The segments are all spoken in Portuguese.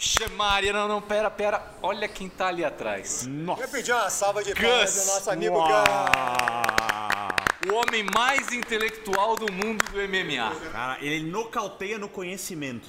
Xemaria, não, não, pera, pera. Olha quem tá ali atrás. Nossa. Eu pedi uma salva de palmas do nosso amigo Uau. Gus. O homem mais intelectual do mundo do MMA. Cara, ele nocauteia no conhecimento.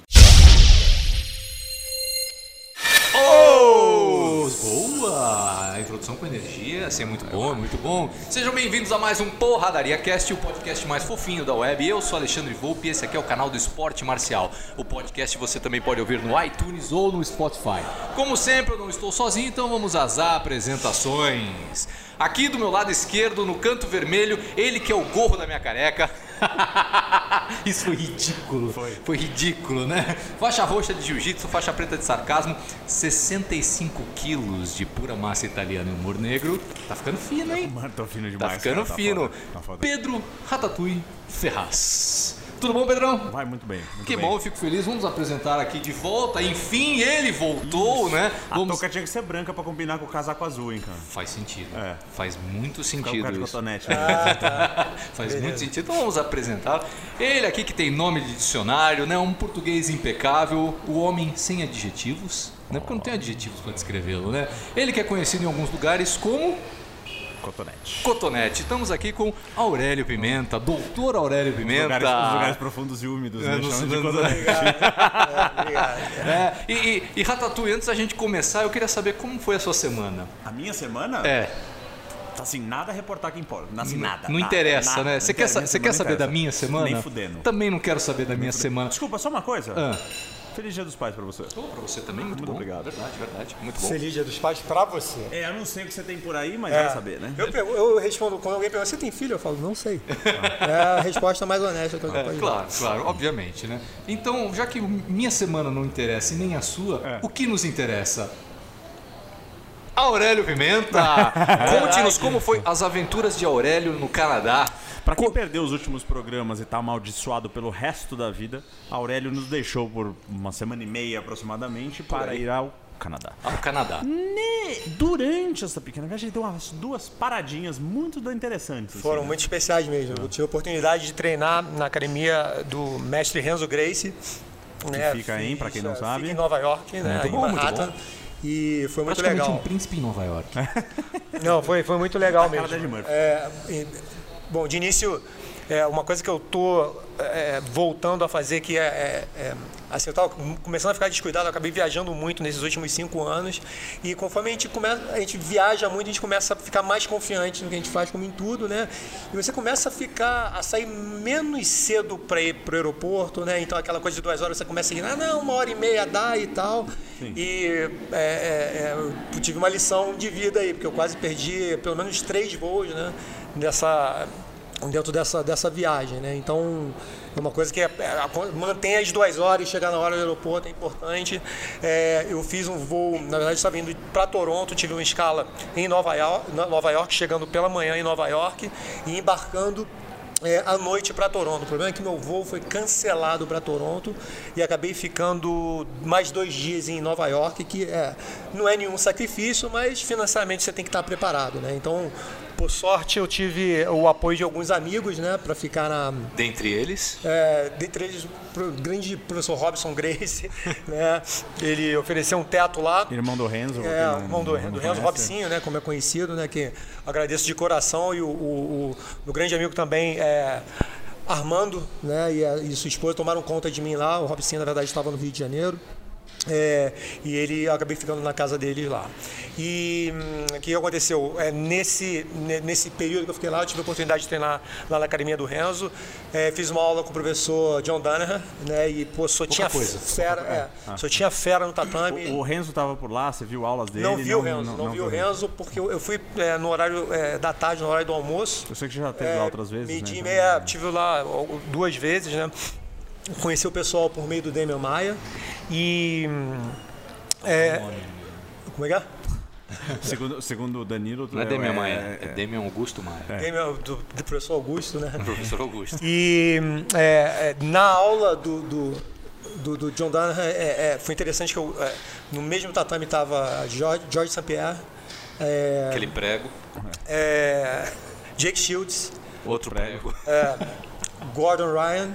Boa! Introdução com energia, assim é muito bom, muito bom. Sejam bem-vindos a mais um Porradaria Cast, o podcast mais fofinho da web. Eu sou Alexandre Volpe e esse aqui é o canal do Esporte Marcial. O podcast você também pode ouvir no iTunes ou no Spotify. Como sempre, eu não estou sozinho, então vamos às apresentações. Aqui do meu lado esquerdo, no canto vermelho, ele que é o gorro da minha careca. Isso foi ridículo. Foi. Foi ridículo, né? Faixa roxa de jiu-jitsu, faixa preta de sarcasmo, 65 quilos de pura massa italiana e humor negro. Tá ficando fino, hein? Mano, tô fino Tá demais. ficando cara, tá fino. foda, tá foda. Pedro Ratatouille Ferraz. Tudo bom, Pedrão? Vai muito bem. Muito Que bem. bom, eu fico feliz. Vamos apresentar aqui de volta. Enfim, ele voltou, né? A Vamos... touca tinha que ser branca pra combinar com o casaco azul, hein, cara. Faz sentido. É. Faz muito com sentido cara de isso. cotonete. Faz muito sentido. Então vamos apresentar. Ele aqui que tem nome de dicionário, né? Um português impecável, o homem sem adjetivos, né? Porque não tem adjetivos para descrevê-lo, né? Ele que é conhecido em alguns lugares como cotonete. Cotonete. Estamos aqui com Aurélio Pimenta, doutor Aurélio Pimenta. Lugares, os lugares profundos e úmidos, É, né? Chamam de cotonete. Obrigado. É, e, e, e Ratatouille, antes da gente começar, eu queria saber como foi a sua semana. A minha semana? É, Tá assim, nada a reportar aqui em Polo. Assim, nada. não nada, interessa, nada. né? Você quer, sa- quer saber da interessa. minha semana? Nem fudendo. Também não quero saber da minha semana. Desculpa, só uma coisa. Ah. Feliz Dia dos Pais pra você. Oh, pra você também, muito, Muito bom. obrigado. Verdade, verdade. Muito bom. Feliz Dia dos Pais pra você. É, eu não sei o que você tem por aí, mas É. vai saber, né? Eu, eu respondo, quando alguém pergunta, você tem filho? Eu falo, não sei. É a resposta mais honesta que eu É, claro, claro, obviamente, né? Então, já que minha semana não interessa e nem a sua, É. o que nos interessa? Aurélio Pimenta! Conte-nos como foi as aventuras de Aurélio no Canadá. Pra quem perdeu os últimos programas e tá amaldiçoado pelo resto da vida, Aurélio nos deixou por uma semana e meia aproximadamente para aí. ir ao Canadá. Ao Canadá. Ne- Durante essa pequena viagem, ele deu umas duas paradinhas muito interessantes. assim, Foram né? muito especiais mesmo. Eu tive a oportunidade de treinar na academia do mestre Renzo Gracie. né? fica em, pra quem não sabe. Fica em Nova York, né? Muito em bom, muito bom. E foi muito legal. um príncipe em Nova York. Não, foi, foi muito legal mesmo. É, e- bom, de início, é, uma coisa que eu tô é, voltando a fazer que é, é- é, assim, eu estava começando a ficar descuidado, eu acabei viajando muito nesses últimos cinco anos e conforme a gente começa, a gente viaja muito, a gente começa a ficar mais confiante no que a gente faz, como em tudo, né? E você começa a ficar, a sair menos cedo para ir pro aeroporto, né? Então aquela coisa de duas horas você começa a ir, ah, não, uma hora e meia dá e tal. E é, é, é, eu tive uma lição de vida aí, porque eu quase perdi pelo menos três voos, né? Dessa, dentro dessa, dessa viagem, né? Então é uma coisa que é, é, mantém as duas horas chegar na hora do aeroporto é importante. É, eu fiz um voo, na verdade estava indo para Toronto, tive uma escala em Nova York, Nova York, chegando pela manhã em Nova York e embarcando é, à noite para Toronto. O problema é que meu voo foi cancelado para Toronto e acabei ficando mais dois dias em Nova York, que é, não é nenhum sacrifício, mas financeiramente você tem que estar preparado, né? Então, por sorte, eu tive o apoio de alguns amigos, né, para ficar na Dentre eles, é, dentre eles, o grande professor Robson Grace, né? Ele ofereceu um teto lá. Irmão do Renzo. É, não- irmão do, do Renzo. Robsinho, né, como é conhecido, né, que agradeço de coração e o, o, o- o grande amigo também é Armando, né, e, a, e sua esposa tomaram conta de mim lá. O Robsinho na verdade estava no Rio de Janeiro. É, e ele acabei ficando na casa dele lá. E hum, o que aconteceu? É, nesse, ne- nesse período que eu fiquei lá, eu tive a oportunidade de treinar lá na academia do Renzo. É, fiz uma aula com o professor John Danaher, né? E pô, só tinha coisa. fera, é, só tinha fera no tatame. O, o Renzo tava por lá, você viu aulas dele? Não vi o Renzo, não, vi o Renzo, porque eu, eu fui é, no horário é, da tarde, no horário do almoço. Eu sei que já teve lá outras vezes, né? Meio-dia e Então- meia, tive lá duas vezes, né? Conheci o pessoal por meio do Demian Maia. E. É, como é que é? Segundo, segundo o Danilo... não é Demian Maia, é- é Demian Augusto Maia. Demian, do, do professor Augusto, né? Professor Augusto. E é, é, na aula do, do, do, do John é, é, foi interessante que eu, é, no mesmo tatame estava George, George St. Pierre, é, Aquele prego, é, Jake Shields, outro prego. Gordon Ryan,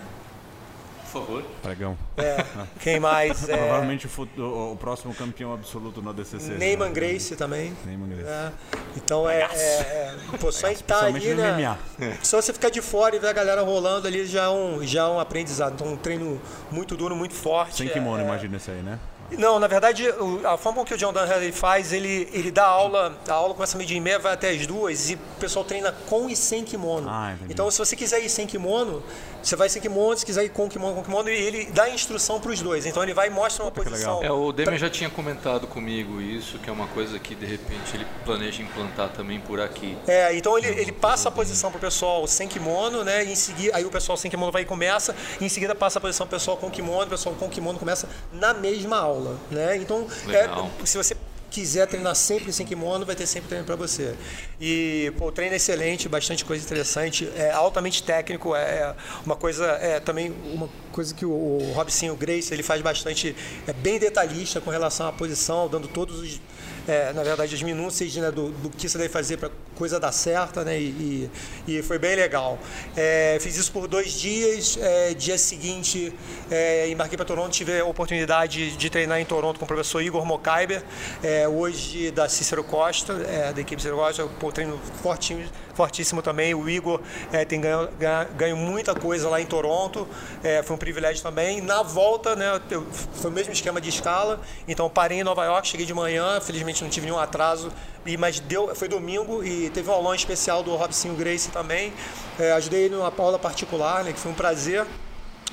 favor. Pregão. É, quem mais? É, Provavelmente o, o- próximo campeão absoluto no ADCC. Neyman né? Grace também. Neyman Grace. É, então é, é, é- Pô, só estar ali, né? MMA. Só você ficar de fora e ver a galera rolando ali já é um, já é um aprendizado. Então, um treino muito duro, muito forte. Sem kimono, é, imagina isso aí, né? Não, na verdade, o- a forma que o John Dunham faz, ele, ele dá aula, a aula começa a meio-dia e meia, vai até as duas, e o pessoal treina com e sem kimono. Ah, então, se você quiser ir sem kimono, você vai sem kimono, se quiser ir com kimono, com kimono, e ele dá instrução para os dois. Então, ele vai e mostra uma que posição. É, o Demian já tinha comentado comigo isso, que é uma coisa que de repente ele planeja implantar também por aqui. É, então ele, ele passa a posição pro pessoal sem kimono, né? E em seguida, aí o pessoal sem kimono vai e começa, e em seguida passa a posição pro pessoal com kimono, o pessoal com kimono começa na mesma aula, né? Então, é, se você quiser treinar sempre sem kimono, vai ter sempre treino para você. E pô, o treino é excelente, bastante coisa interessante, é altamente técnico, é uma coisa, é também uma coisa que o, o Robson Grace ele faz bastante, é bem detalhista com relação à posição, dando todos os é, na verdade, as minúcias né, do, do que você deve fazer para coisa dar certa, né? E, e, foi bem legal. É, fiz isso por dois dias. É, dia seguinte, é, embarquei para Toronto, tive a oportunidade de treinar em Toronto com o professor Igor Mokaiber, é, hoje da Cícero Costa, é, da equipe Cícero Costa, pô, treino fortinho, fortíssimo também. O Igor é, tem ganho, ganho, muita coisa lá em Toronto, é, foi um privilégio também. Na volta, né, eu, foi o mesmo esquema de escala, então parei em Nova York, cheguei de manhã, felizmente não tive nenhum atraso, e, mas deu, foi domingo e teve um aulão especial do Robson Grace também. É, ajudei numa aula particular, né, que foi um prazer.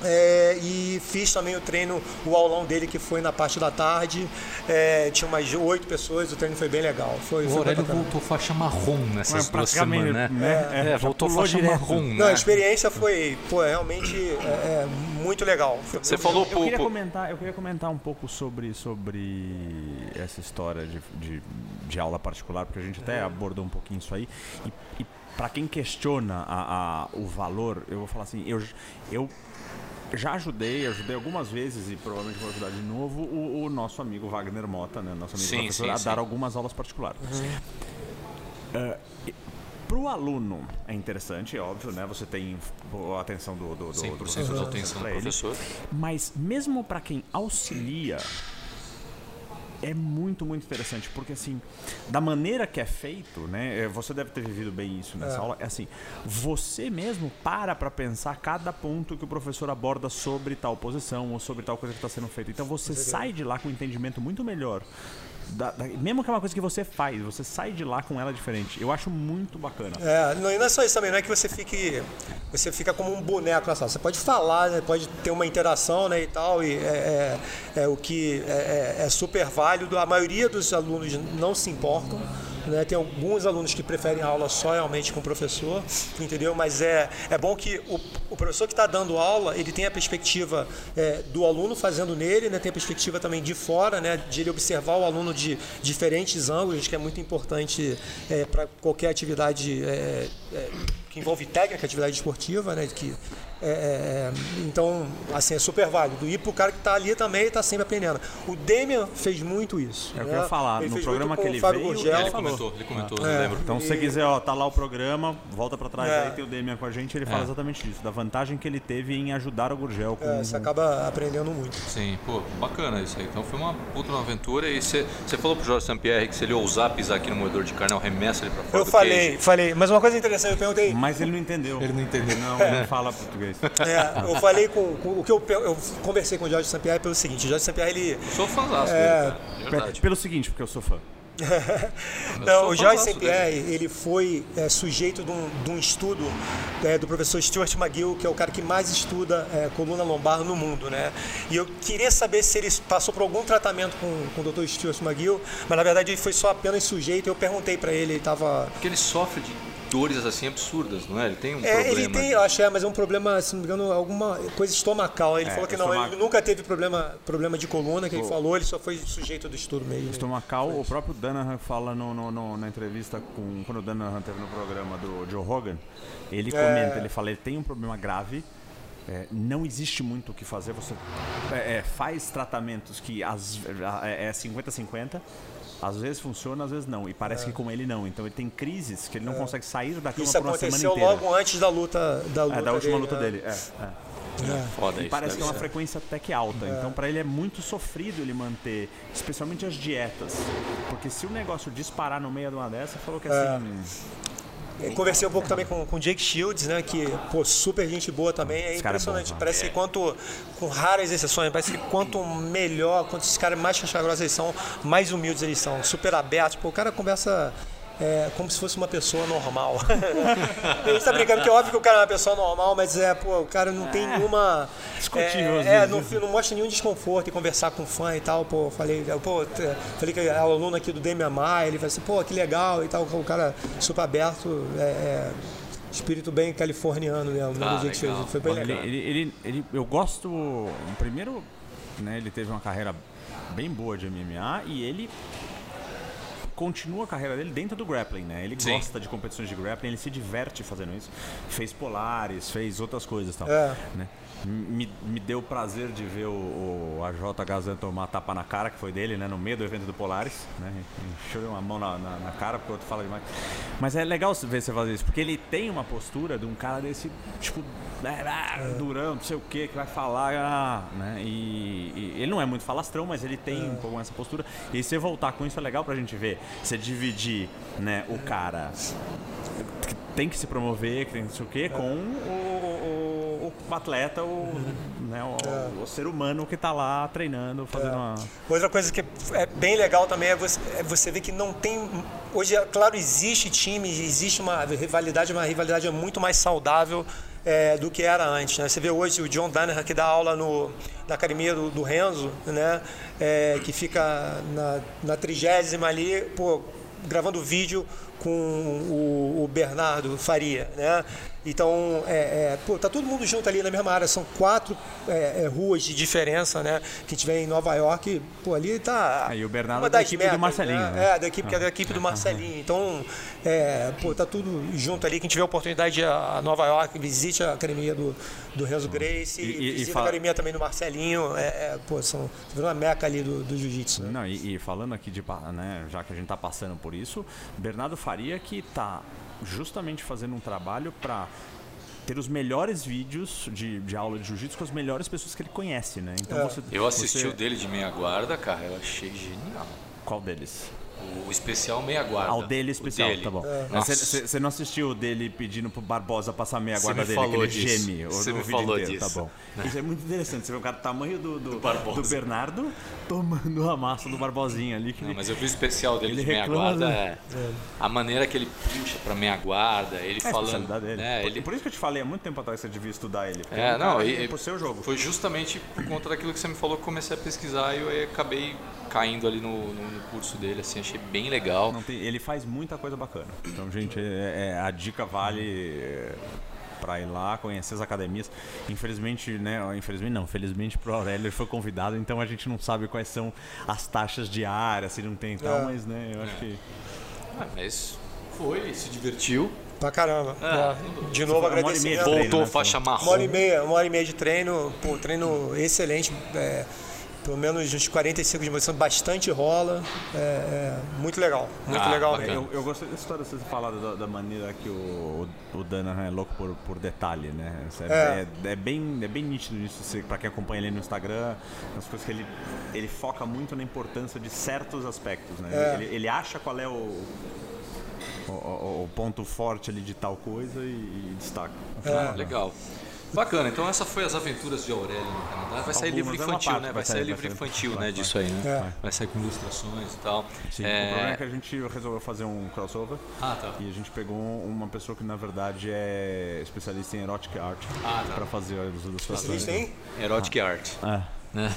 É, e fiz também o treino, o aulão dele que foi na parte da tarde. É, tinha umas oito pessoas, o treino foi bem legal. Foi, O foi Aurélio voltou faixa marrom nessas duas praticamente, semanas, né? né? É, É, voltou faixa direto. marrom, Não, a né? experiência foi pô, realmente é, é, muito legal. Foi Você muito falou Eu queria, pouco. comentar, eu queria comentar um pouco sobre, sobre essa história de, de, de aula particular, porque a gente até abordou um pouquinho isso aí. E, e para quem questiona a, a- o valor, eu vou falar assim, eu, eu já ajudei, ajudei algumas vezes e provavelmente vou ajudar de novo o, o nosso amigo Wagner Mota, né, nosso amigo Sim, professor, sim, a sim. dar algumas aulas particulares. Para o aluno é interessante, é óbvio, né? Você tem a atenção do, do, do, do 100% professor da atenção do professor. Mas mesmo para quem auxilia, é muito, muito interessante, porque assim, da maneira que é feito, né? é, Você deve ter vivido bem isso nessa aula. É assim, você mesmo para para pensar cada ponto que o professor aborda sobre tal posição ou sobre tal coisa que está sendo feita. Então você sai de lá com um entendimento muito melhor. Da- da- mesmo que é uma coisa que você faz, você sai de lá com ela diferente. Eu acho muito bacana. É, não, e não é só isso também, não é que você fique. Você fica como um boneco na sala. Você pode falar, né, pode ter uma interação né, e tal, e é, é- é o que é, é- é super válido. A maioria dos alunos não se importam. Né? Tem alguns alunos que preferem aula só realmente com o professor, entendeu? Mas é, é bom que o, o professor que está dando aula, ele tem a perspectiva é, do aluno fazendo nele, né? tem a perspectiva também de fora, né? de ele observar o aluno de diferentes ângulos, que é muito importante para qualquer atividade é, é, que envolve técnica, atividade esportiva, né? Que, é, é, então, assim, é super válido. E pro cara que está ali também está sempre aprendendo. O Demian fez muito isso. É o que né? eu ia falar, no fez programa que ele veio, Gurgel. É, ele falou. comentou, ele comentou, É. eu lembro. Então, se você quiser, ó, tá lá o programa, volta pra trás É. aí, tem o Demian com a gente, ele fala É. exatamente isso, da vantagem que ele teve em ajudar o Gurgel com É, você acaba aprendendo muito. Sim, pô, bacana isso aí. Então foi uma puta uma aventura. E você falou pro Jorge Sampierre que se ele ousar pisar aqui no moedor de carne, arremessa ele pra fora Eu falei, cage. falei, mas uma coisa interessante, eu perguntei. Mas ele não entendeu. Ele não entendeu. Não, ele não fala português. É, eu falei com, com- o que eu, eu conversei com o Jorge Sampaio pelo seguinte, o Jorge Sampaio ele Sou fãzaço É, dele. Pelo seguinte, porque eu sou fã. Não, o Jorge Saint-Pierre, ele foi é, sujeito de um, de um estudo é, do professor Stuart McGill, que é o cara que mais estuda é, coluna lombar no mundo, né? E eu queria saber se ele passou por algum tratamento com, com o Dr. Stuart McGill, mas na verdade ele foi só apenas sujeito. Eu perguntei para ele, ele estava Porque ele sofre de dores assim absurdas, não é? Ele tem um É, problema. ele tem, eu acho, é, mas é um problema, se não me engano, alguma coisa estomacal. Ele É, falou que não, estomac- ele nunca teve problema, problema de coluna, que ele falou, ele só foi sujeito do estudo mesmo. Estomacal, o próprio Danahan fala no, no- no- na entrevista com. Quando o Danahan teve no programa do Joe Rogan, ele comenta, ele fala, ele tem um problema grave. é, não existe muito o que fazer. Você é, é, faz tratamentos que às- é é 50-50. Às vezes funciona, às vezes não. E parece que com ele não. Então ele tem crises que ele não consegue sair da cama Isso por uma semana aconteceu inteira. logo antes da luta da luta É, da última dele, luta né? dele. É, é. Foda E isso. parece deve que é uma ser. frequência até que alta. Então, pra ele é muito sofrido ele manter, especialmente as dietas. Porque se o negócio disparar no meio de uma dessa, falou que assim. Eu Conversei um pouco também com com o Jake Shields, né? Que, pô, super gente boa também. É Esse cara é bom, impressionante. né? parece que quanto, com raras exceções, parece que quanto melhor, quanto esses caras mais cachagrosas eles são, mais humildes eles são, super abertos. Pô, o cara conversa é, como se fosse uma pessoa normal. a gente tá brincando que é óbvio que o cara é uma pessoa normal, mas é, pô, o cara não tem nenhuma. Discutível, É, é, não, não mostra nenhum desconforto em conversar com fã e tal. Pô, falei, pô, falei que é aluno aqui do Maia, ele falou assim, pô, que legal e tal. O cara super aberto, é, é, espírito bem californiano mesmo, né, Ah, do fez. Foi bem legal. ele, ele, ele- eu gosto. Primeiro, né, ele teve uma carreira bem boa de MMA e ele continua a carreira dele dentro do grappling, né? Ele Sim. gosta de competições de grappling, ele se diverte fazendo isso. Fez Polares, fez outras coisas e tal. É. né? Me, me deu o prazer de ver o, o AJ Gazan tomar tapa na cara, que foi dele, né? No meio do evento do Polaris, né? Encheu uma mão na, na, na cara, porque o outro fala demais. Mas é legal ver você fazer isso, porque ele tem uma postura de um cara desse, tipo, né, ah, durão, não sei o que, que vai falar, ah, né? E, e ele não é muito falastrão, mas ele tem um pouco essa postura. E você voltar com isso é legal pra gente ver. Você dividir, né, o cara que tem que se promover, que tem não sei o quê, com o, o- o atleta, o, né, o, o ser humano que tá lá treinando, fazendo uma. Outra coisa que é bem legal também é você, é você ver que não tem. Hoje, é claro, existe time, existe uma rivalidade, uma rivalidade muito mais saudável é, do que era antes. Né? Você vê hoje o John Danaher que dá aula no, na academia do, do Renzo, né? É, que fica na, na trigésima ali, pô, gravando vídeo com o, o Bernardo Faria, né? Então, é, é, pô, tá todo mundo junto ali na mesma área. São quatro é, é, ruas de diferença, né? Que a gente em Nova York. Pô, ali tá. Aí o Bernardo uma é da equipe do metas, Marcelinho, Né? né? É, da equipe, é da equipe do Marcelinho. Então, é, pô, tá tudo junto ali. Quem tiver a oportunidade de ir a Nova York, visite a academia do, do Renzo Grace, E- e- e visite fala- a academia também do Marcelinho. É, pô, são virou uma meca ali do, do jiu-jitsu. né? Não, e, e falando aqui de, né, já que a gente tá passando por isso, Bernardo Faria que tá justamente fazendo um trabalho para ter os melhores vídeos de, de aula de jiu-jitsu com as melhores pessoas que ele conhece, né? Então É. você, Eu assisti você- o dele de meia guarda, cara, eu achei genial. Qual deles? O especial meia guarda. Ah, o dele especial, dele. tá bom. Você não assistiu o dele pedindo pro Barbosa passar meia guarda dele, que falou ele disso. geme o, Você o me falou inteiro, disso. tá bom. Isso é muito interessante, você vê o cara do tamanho do, do, Barbosa. do Bernardo tomando a massa do Barbosinha ali. Que Não, ele- mas eu vi o especial dele Ele de meia guarda. né? É, a maneira que ele puxa pra meia guarda, ele É falando. né, Por- ele, Por isso que eu te falei há muito tempo atrás que você devia estudar ele. É, não, cara e, que- pro seu jogo. Foi justamente por conta daquilo que você me falou que eu comecei a pesquisar e eu acabei caindo ali no, no- no curso dele, assim, achei bem legal. Não tem- ele faz muita coisa bacana. Então, gente, é- é- a dica vale é, pra ir lá, conhecer as academias. Infelizmente, né? Infelizmente não, felizmente pro Aurélio ele foi convidado, então a gente não sabe quais são as taxas diárias, se não tem e tal, É. mas né, eu acho que. Ah, mas foi, se divertiu. Pra caramba. Ah, É. De novo, agradecimento. treino, Voltou né, faixa marrom. Uma hora e meia, uma hora e meia de treino, pô, treino excelente, é, pelo menos uns 45 de posição, bastante rola, é, é, muito legal, muito Ah, legal bacana. mesmo. Eu, eu gostei dessa história de você falado da, da maneira que o, o Dana é louco por, por detalhe, né? É, É. é- é bem, é bem nítido isso, pra quem acompanha ele no Instagram, as coisas que ele, ele foca muito na importância de certos aspectos, né? É. Ele, ele acha qual é o, o, o- o ponto forte ali de tal coisa e, e destaca. Ah, legal. Bacana, então essa foi as aventuras de Aurélio no Canadá. Vai sair Algumas, livro é uma infantil, né? Vai, vai sair sair, livro vai infantil, Vai, né? Disso aí, né? É. Vai sair com ilustrações e tal. Sim, É, O problema é que a gente resolveu fazer um crossover Ah, tá. e a gente pegou uma pessoa que na verdade é especialista em erotic art Ah, tá. pra fazer as ilustrações. Isso tem? Erotic Art. É. né?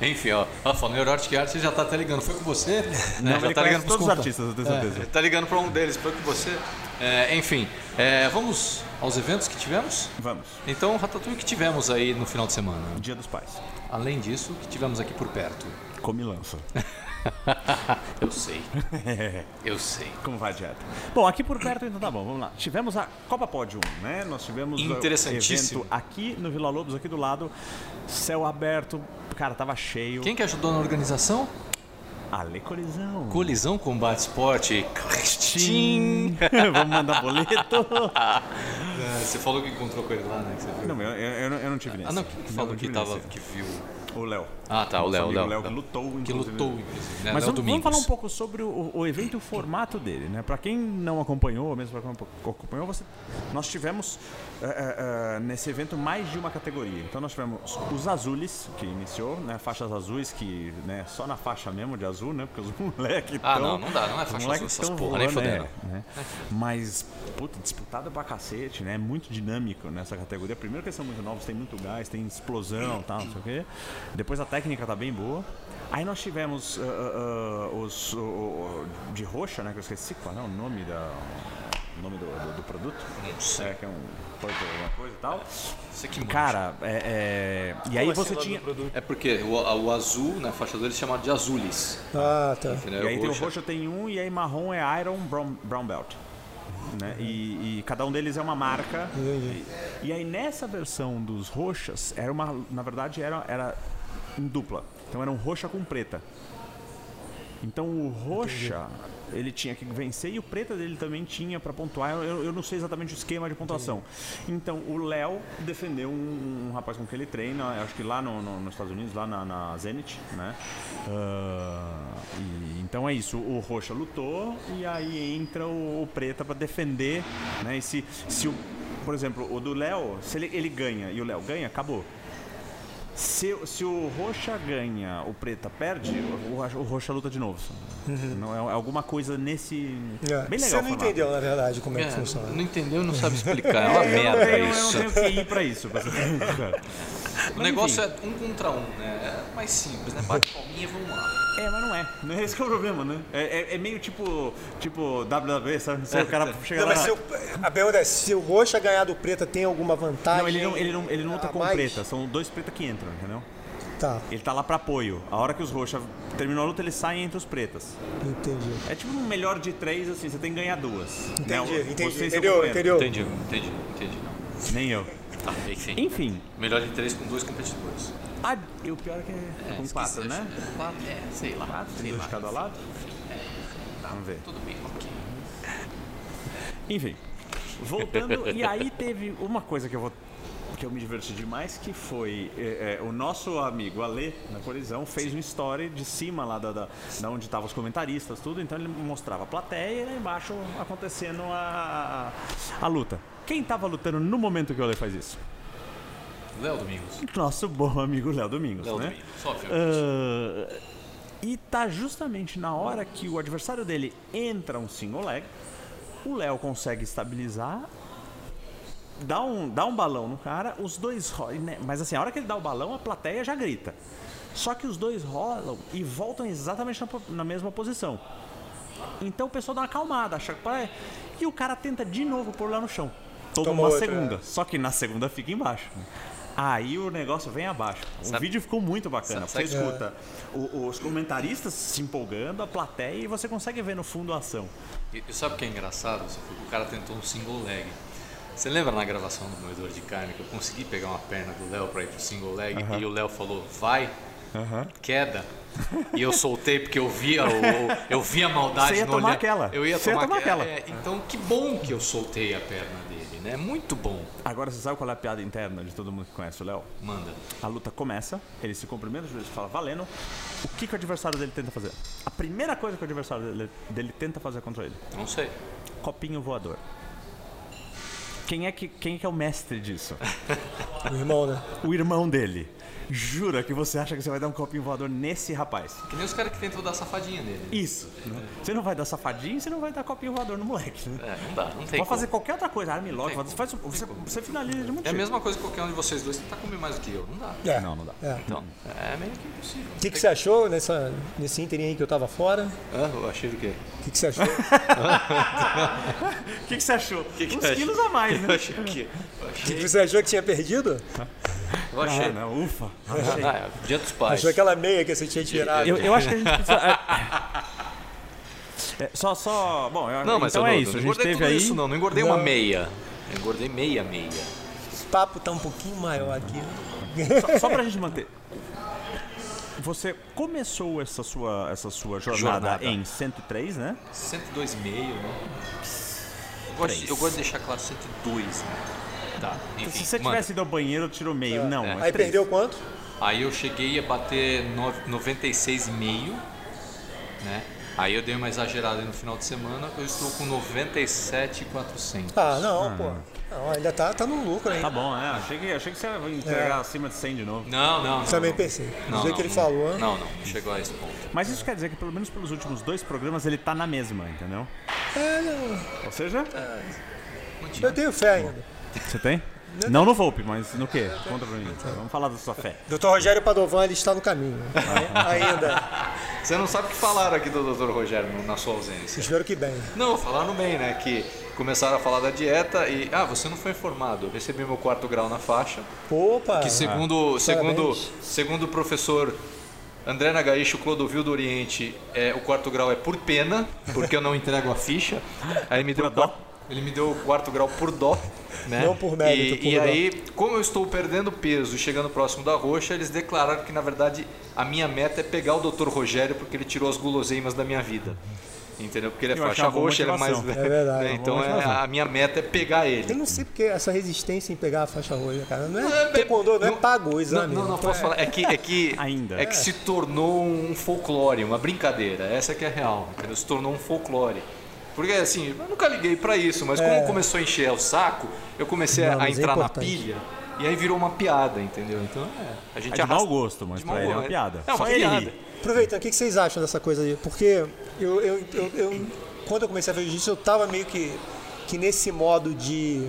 Enfim, ó, ó, falando em Erotic Art, você já tá até ligando. Foi com você? Não, né? ele tá conhece todos os artistas, eu tenho certeza. É, tá ligando pra um deles, foi com você. É, enfim, é, vamos aos eventos que tivemos? Vamos. Então, Ratatouille que tivemos aí no final de semana. Dia dos Pais. Além disso, o que tivemos aqui por perto? Comilança. Eu sei. Eu sei. Como vai a dieta? Bom, aqui por perto então tá bom, vamos lá. Tivemos a Copa Pódio 1, né? Nós tivemos o Interessantíssimo. evento aqui no Vila Lobos, aqui do lado. Céu aberto, cara, tava cheio. Quem que ajudou na organização? Ale Colisão. Colisão Combate Esporte. Cristin. Vamos mandar boleto. Você falou que encontrou com ele lá, né? que. Não, eu, eu, eu não- tive nesse. Ah, não, que falou que, tava, que viu. O Léo. Ah, tá, o Léo, o Léo. Que lutou, Que inclusive. lutou, inclusive, né? Mas vamos, vamos falar um pouco sobre o, o evento e o formato dele, né? Para quem não acompanhou, ou mesmo para quem não acompanhou, você, nós tivemos eh, eh, nesse evento mais de uma categoria. Então nós tivemos os azules, que iniciou, né? Faixas azuis, que né, só na faixa mesmo de azul, né? Porque os moleques Ah, tão- não, não dá, não é faixa azul essas porra, nem voando, fodendo. é, né? Mas, puta, disputado pra cacete, né? Muito dinâmico nessa categoria. Primeiro que eles são muito novos, tem muito gás, tem explosão e tal, não sei o quê. Depois a técnica tá bem boa. Aí nós tivemos ah, ah, os o- de roxa, né? Que eu esqueci qual é o nome da. Nome do, do- do produto? Não sei. É, que é um purple alguma coisa e tal. Você que manja. Cara, é, é- E aí você assim, o nome tinha. É porque o, o azul, né, a faixa azul, eles chamam de azules. Ah, tá. Entendeu? E aí tem o Roxa- roxo tem um e aí marrom é Iron Brown, brown Belt. Né? E, e cada um deles é uma marca. Entendi. E, e aí nessa versão dos roxas, era uma. Na verdade era, era em dupla. Então era um roxa com preta. Então o roxa, ele tinha que vencer e o preta dele também tinha para pontuar. Eu, eu não sei exatamente o esquema de pontuação. Então o Léo defendeu um, um rapaz com que ele treina, acho que lá no- no- nos Estados Unidos, lá na, na Zenit, né? Ah, e, então é isso, o roxa lutou e aí entra o, o preta para defender, né? E se, se o, por exemplo, o do Léo, se ele, ele ganha e o Léo ganha, acabou. Se, se o Roxa ganha, o Preta perde, o, Roxa- o Roxa luta de novo. Não é, é alguma coisa nesse. É. Bem legal. Você não formato. entendeu, na verdade, como é, É, que funciona. não entendeu, não sabe explicar. É uma Eu não merda tenho- isso. Eu não tenho que ir pra isso. Pra. O negócio é um contra um, né? É mais simples, né? Bate palminha e vamos lá. É, mas não é. Não é esse que é o problema, né? É, é- é meio tipo, tipo WWE, sabe? Se o cara chega Não, lá. mas se o, a pergunta é, se o Roxa ganhar do Preta, tem alguma vantagem? Não, ele não, ele não, ele não luta com mais? preta, são dois preta que entram, entendeu? Tá, Ele tá lá pra apoio. A hora que os roxa terminou a luta, eles saem entre os pretas. entendi. É tipo um melhor de três, assim, você tem que ganhar duas. Entendi, Né? entendi. Entendeu, entendeu? Entendi, entendi, entendi. Não. Nem eu. Tá, enfim. Enfim, Melhor de três com dois competidores. a, e o pior é que é, com quatro, esqueci, né? Quatro, é, sei lá. Quatro, sei dois lá. de cada lado? Vamos ver. Tudo bem, ok. Enfim, voltando, e aí teve uma coisa que eu vou que eu me diverti demais, que foi é, é, o nosso amigo Ale, na colisão, fez um story de cima lá da, da, da onde estavam os comentaristas, tudo, então ele mostrava a plateia e lá embaixo acontecendo a, a, a luta. Quem estava lutando no momento que o Ale faz isso? Léo Domingos. Nosso bom amigo Léo Domingos, Léo né? Domingos, só filme. Ah, e tá justamente na hora que o adversário dele entra um single leg, o Léo consegue estabilizar, dá um, dá um balão no cara, os dois rolam, né? mas assim, a hora que ele dá o balão, a plateia já grita. Só que os dois rolam e voltam exatamente na, na mesma posição. Então o pessoal dá uma acalmada, acha que e o cara tenta de novo pôr lá no chão. Toma Tomou uma outra, segunda. é. Só que na segunda fica embaixo. Aí o negócio vem abaixo. O Sabe- vídeo ficou muito bacana. Sabe- Você escuta o- os comentaristas se empolgando, a plateia, e você consegue ver no fundo a ação. E, e sabe o que é engraçado? O cara tentou um single leg. Você lembra na gravação do Moedor de Carne que eu consegui pegar uma perna do Léo pra ir pro single leg e o Léo falou, vai, queda. E eu soltei porque eu via, eu via a maldade Você ia no tomar olhar. aquela. Eu ia Você ia tomar, tomar aquela. aquela. É, então que bom que eu soltei a perna né? Muito bom. Agora você sabe qual é a piada interna de todo mundo que conhece o Léo? Manda. A luta começa, ele se cumprimenta, o juiz fala valendo. O que, que o adversário dele tenta fazer? A primeira coisa que o adversário dele, dele tenta fazer contra ele: Não sei. copinho voador. Quem é que, quem é, que é o mestre disso? O irmão, né? O irmão dele. Jura que você acha que você vai dar um copinho voador nesse rapaz? Que nem os caras que tentam dar safadinha nele. Isso. né? Você não vai dar safadinho, você não vai dar copinho voador no moleque. Né? É, não dá, não tem Pode fazer qualquer outra coisa, armlock, Tem você, faz, você, você finaliza de muito É a mesma coisa que qualquer um de vocês dois tentar comer mais do que eu. Não dá. É. Não, não dá. É. Então, é meio que impossível. O que, que você achou nessa, nesse ínterim aí que eu tava fora? Ah, eu achei do quê? O que, que você achou? O que, que você achou? que Uns eu achei? quilos a mais, né? Eu achei o quê? Eu O que, que você achou que tinha perdido? Eu achei. Ah, não, ufa. Ah, é, dia dos pais. Achou aquela meia que você tinha tirado? Eu, eu acho que a gente precisa. é, só, só. Bom, eu, Não, mas então eu é não, isso. não A gente engordei teve aí. isso, não. Não engordei uma Não. meia. Eu engordei meia meia. O papo tá um pouquinho maior aqui. Só, só pra gente manter. Você começou essa sua, essa sua jornada, Jornada. em 103, né? 102,5, né? Eu gosto, de, eu gosto de deixar claro 102, né? Tá, enfim. Se você manda. tivesse ido ao banheiro, tirou meio. Não, é Aí três. perdeu quanto? Aí eu cheguei a bater no- 96,5, né? Aí eu dei uma exagerada no final de semana, eu estou com 97,400. Ah, não, pô. Não, ainda tá, tá no lucro Tá ainda. bom, é. Achei que, achei que você ia entregar acima de 100 de novo. Não, não, não. Também não. pensei. Do Não, jeito não, que ele não. falou, né? Não, não, não chegou a esse ponto. Mas isso quer dizer que pelo menos pelos últimos dois programas ele tá na mesma, entendeu? É, não. Ou seja, Eu tenho fé ainda. Você tem? Não no Volpe, mas no quê? Conta pra mim. Vamos falar da sua fé. Dr. Rogério Padovan, ele está no caminho. ainda. Você não sabe o que falaram aqui do Dr. Rogério na sua ausência. Espero que bem. Não, falaram bem, né? Que começaram a falar da dieta e. Ah, você não foi informado. Eu recebi meu quarto grau na faixa. Opa! Que segundo, segundo, segundo o professor André Nagaícho Clodovil do Oriente, é, o quarto grau é por pena, porque eu não entrego a ficha. Aí ele me deu, quar- ele me deu o quarto grau por dó. Né? Não por mérito, E, por e dó. aí, como eu estou perdendo peso e chegando próximo da roxa, eles declararam que, na verdade, a minha meta é pegar o Dr. Rogério porque ele tirou as guloseimas da minha vida. Entendeu? Porque ele é Eu faixa roxa, ele é mais velho. É verdade, né? Então é, a minha meta é pegar ele. Eu não sei porque essa resistência em pegar a faixa roxa, cara. Não É, é taekwondo, não é pago o exame. Não, não, não Então posso é- falar. É que, é que, Ainda. É que se tornou um folclore, uma brincadeira. Essa que é a real. Entendeu? Se tornou um folclore. Porque assim, eu nunca liguei pra isso, mas como começou a encher o saco, eu comecei É. Não, a é entrar na importante. pilha. E aí virou uma piada, entendeu? Então é. A gente É de arrasta- mau gosto, mas pra ele é uma piada. É uma Só ele piada. ri. Aproveitando, o que que vocês acham dessa coisa aí? Porque eu, eu, eu, eu- quando eu comecei a fazer jiu-jitsu, eu tava meio que, que nesse modo de.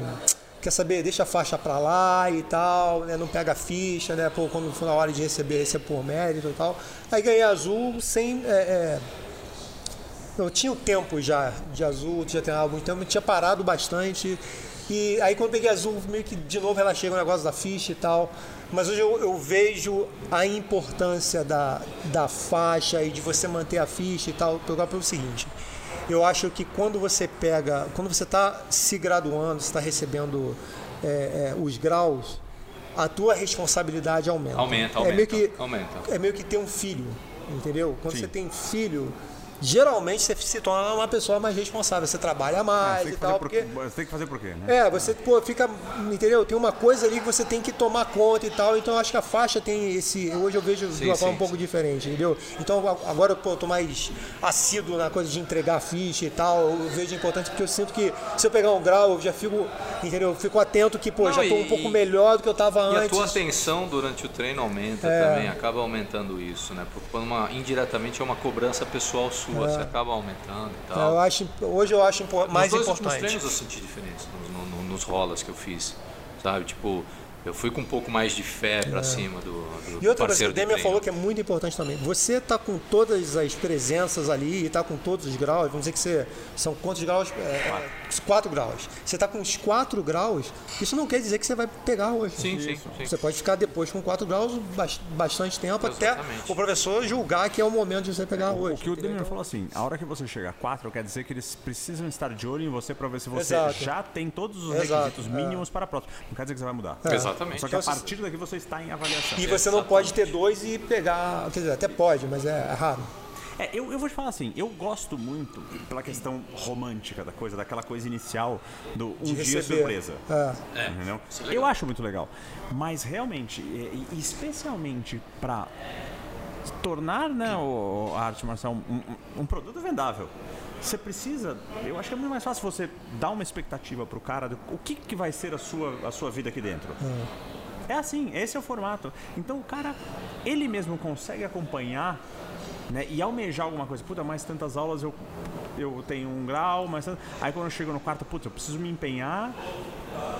Quer saber, deixa a faixa pra lá e tal, né? Não pega a ficha, né? Pô, quando for na hora de receber, receber por mérito e tal. Aí ganhei azul sem. é, é, eu tinha o tempo já de azul, já tinha há muito tempo, tinha parado bastante. E aí quando peguei azul, meio que de novo ela chega o negócio da ficha e tal. Mas hoje eu, eu vejo a importância da, da faixa e de você manter a ficha e tal, pegar pelo seguinte. Eu acho que quando você pega, quando você está se graduando, você está recebendo é, é, os graus, a tua responsabilidade aumenta. Aumenta, É meio aumenta, que, aumenta. é meio que ter um filho, entendeu? Quando Sim. você tem filho, geralmente você se torna uma pessoa mais responsável, você trabalha É, mais você, tem e tal, por, porque você tem que fazer por quê, né? é, você pô, fica, entendeu? Tem uma coisa ali que você tem que tomar conta e tal, então eu acho que a faixa tem esse, hoje eu vejo de Sim, uma forma sim, um pouco diferente, entendeu? Então a- agora pô, eu tô mais assíduo na coisa de entregar a ficha e tal, eu vejo importante porque eu sinto que se eu pegar um grau, eu já fico, entendeu? Eu fico atento que, pô, Não, já tô e- um pouco e- melhor do que eu tava E a antes. tua atenção durante o treino aumenta É. também, acaba aumentando isso, né? Porque quando uma, indiretamente é uma cobrança pessoal sua, você acaba aumentando e tal. Eu acho, hoje eu acho impo- mais nos dois importante. treinos eu senti diferença nos, no- no- nos rolas que eu fiz, sabe? Tipo, eu fui com um pouco mais de fé pra cima do, do É. E outra coisa que o Demian falou que é muito importante também. Você tá com todas as presenças ali e tá com todos os graus. Vamos dizer que você. São quantos graus? É, quatro graus. Você tá com os quatro graus, isso não quer dizer que você vai pegar hoje. Sim, sim, sim. Você pode ficar depois com quatro graus bas- bastante tempo Exatamente. até o professor julgar que é o momento de você pegar O hoje. que o? Demian falou assim, a hora que você chega a 4, quer dizer que eles precisam estar de olho em você pra ver se você Exato. já tem todos os Exato, requisitos mínimos para a próxima. Não quer dizer que você vai mudar. Exatamente. Só que a Então, partir daqui você está em avaliação. E você não pode ter dois e pegar. Quer dizer, até pode, mas é raro. É, eu, eu vou te falar assim, eu gosto muito pela questão romântica da coisa, daquela coisa inicial do um dia receber. surpresa. É. Entendeu? isso é. Eu acho muito legal. Mas realmente, especialmente pra tornar né, o, a arte marcial um, um- um produto vendável. Você precisa, eu acho que é muito mais fácil você dar uma expectativa pro cara do o que, que vai ser a sua, a sua vida aqui dentro. É assim, esse é o formato. Então o cara, ele mesmo consegue acompanhar né, e almejar alguma coisa. Puta, mais tantas aulas eu, eu tenho um grau, mais tanto... Aí quando eu chego no quarto, puta, eu preciso me empenhar,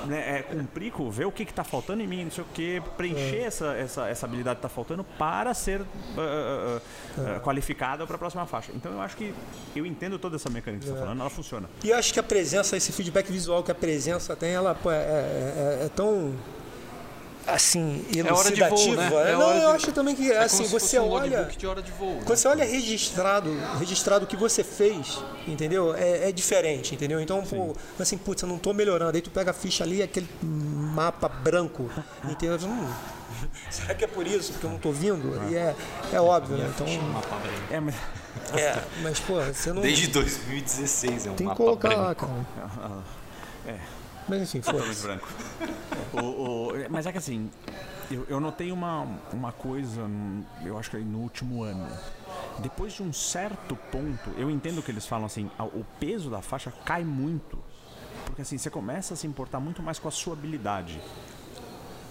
né, é, cumprir, ver o que, que tá faltando em mim, não sei o que, preencher essa, essa, essa habilidade que tá faltando para ser ah, ah, ah, ah, qualificada para a próxima faixa. Então eu acho que eu entendo toda essa mecânica que você está falando, ela funciona. E eu acho que a presença, esse feedback visual que a presença tem, ela é, é- é- é tão assim, hora de voo, elucidativa. né? É Não, eu de- acho também que É assim, você um olha. voo. né? Quando você olha registrado, registrado o que você fez, entendeu? É, é diferente, entendeu? Então, pô, assim, putz, eu não tô melhorando. Aí tu pega a ficha ali, aquele mapa branco, entendeu? Hum, será que é por isso? Porque eu não tô vindo? E é, é óbvio, né? Então, branco. É, mas é, mas, pô, você não Desde 2016 é um tem que mapa colocar branco. lá, cara. Mas enfim, foi. branco. O- o- mas é que assim, eu, eu notei uma, uma coisa, hum, eu acho que no último ano. Depois de um certo ponto, eu entendo que eles falam assim, o peso da faixa cai muito. Porque assim, você começa a se importar muito mais com a sua habilidade.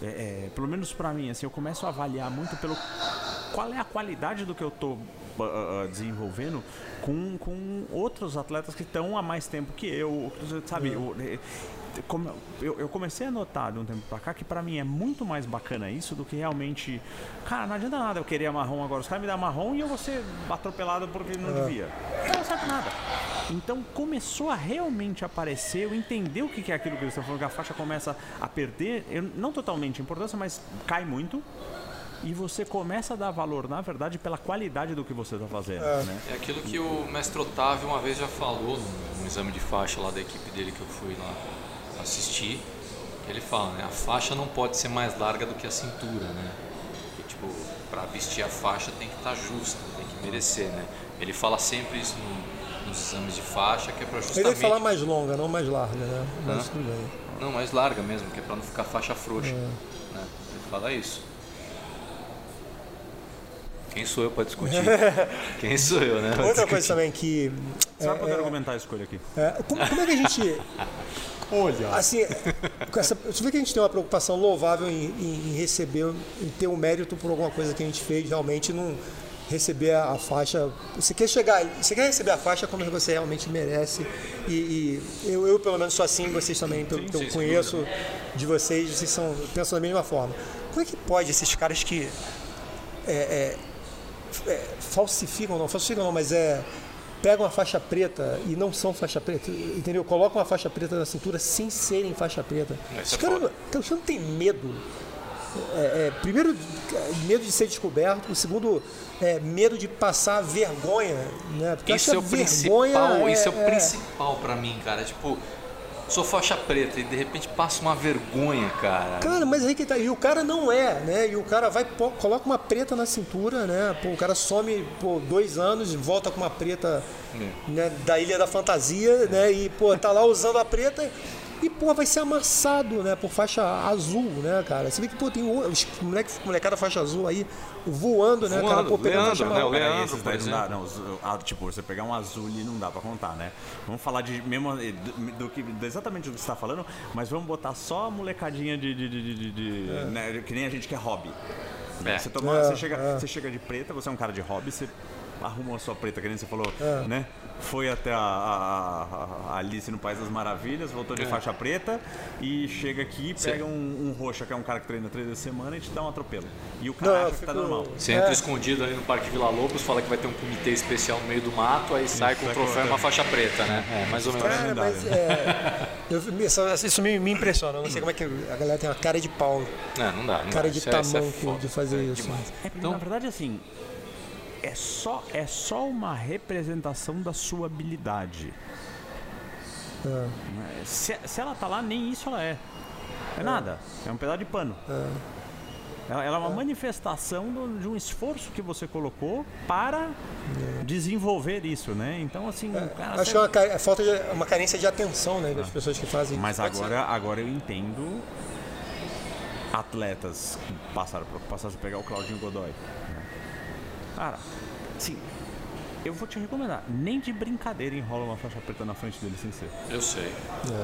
É, é, pelo menos pra mim, assim, eu começo a avaliar muito pelo qual é a qualidade do que eu tô ah, desenvolvendo com, com outros atletas que estão há mais tempo que eu, sabe? Eu, é, como- eu, eu comecei a notar de um tempo pra cá que pra mim é muito mais bacana isso do que realmente. Cara, não adianta nada eu querer marrom agora. Os caras me dão marrom e eu vou ser atropelado porque não devia. Não sabe nada. Então começou a realmente aparecer, eu entender o que é aquilo que eles estão falando, que a faixa começa a perder, eu- não totalmente importância, mas cai muito. E você começa a dar valor, na verdade, pela qualidade do que você está fazendo. Né? É aquilo que o mestre Otávio uma vez já falou num, num exame de faixa lá da equipe dele que eu fui lá assistir. Ele fala, né? A faixa não pode ser mais larga do que a cintura, né? E, tipo, para vestir a faixa tem que estar justa, tem que merecer, né? Ele fala sempre isso no- nos exames de faixa, que é para Ele justamente... ia falar mais longa, não mais larga, né? Mas Hã? tudo bem. Não, mais larga mesmo, que é para não ficar faixa frouxa. Né? Ele fala isso. Quem sou eu para discutir? Quem sou eu, né? Outra coisa também que. Você vai poder argumentar a escolha aqui. É, como, como é que a gente. Olha. Assim, com essa, você vê que a gente tem uma preocupação louvável em, em- em receber, em ter um mérito por alguma coisa que a gente fez, realmente não receber a, a faixa. Você quer chegar, você quer receber a faixa quando você realmente merece. E, e eu, eu, pelo menos, sou assim, vocês também, pelo que eu conheço de vocês, vocês são, pensam da mesma forma. Como é que pode esses caras que é, falsificam, não falsificam não, mas é pegam a faixa preta e não são faixa preta, entendeu? Colocam a faixa preta na cintura sem serem faixa preta. Os é caras os caras não tem medo. É, é, primeiro, medo de ser descoberto. O segundo, é, medo de passar vergonha. Né? Porque Isso é o vergonha principal, isso é o é- principal pra mim, cara. Tipo, sou faixa preta e de repente passa uma vergonha, cara. Cara, mas aí que tá. E o cara não é, né? E o cara vai, pô, coloca uma preta na cintura, né? Pô, o cara some pô, dois anos e volta com uma preta né, da Ilha da Fantasia, né? E, pô, tá lá usando a preta. E, pô, vai ser amassado, né? Por faixa azul, né, cara? Você vê que, pô, tem o- os moleques, molecada faixa azul aí voando, né, cara? Voando, Pô, pegando Leandro, faixa né, o. Leandro. Não dá, não. ah, tipo, você pegar um azul ali não dá pra contar, né? Vamos falar de mesmo eh, do, do que do- exatamente do que você tá falando, mas vamos botar só a molecadinha de, de, de, de- de- de- né, que nem a gente que é hobby. É. Você, toma, É, você, chega, é. você chega de preta, você é um cara de hobby, você arruma a sua preta, que nem você falou, É. né? Foi até a, a- a Alice no País das Maravilhas, voltou de É. faixa preta e chega aqui, pega um, um roxa, que é um cara que treina três vezes a semana, e te dá um atropelo. E o cara Não, acha que tá fico- normal. Você entra É. escondido ali no Parque Vila Lobos, fala que vai ter um comitê especial no meio do mato, aí sai com o sai troféu e uma faixa preta, né? É, mais ou menos. Lendário, mas é, eu- isso, isso me, me impressiona. Eu não sei como é que a galera tem uma cara de pau, Não, não dá. Não cara dá. de Isso é- isso é tamanco foda. de fazer É isso. É, porque, Então- na verdade, assim, é só, é só uma representação da sua habilidade. É. Né? Se, se ela tá lá, nem isso ela é. É nada. É um pedaço de pano. Ela, ela é uma manifestação do- de um esforço que você colocou para desenvolver isso, né? Então, assim, cara, Acho que é uma, é falta de, é uma carência de atenção né, das pessoas que fazem. Mas ser. agora, agora eu entendo atletas que passaram passaram a pegar o Claudinho Godoy. né? Cara, assim, eu vou te recomendar, nem de brincadeira enrola uma faixa preta na frente dele sem ser. Eu sei,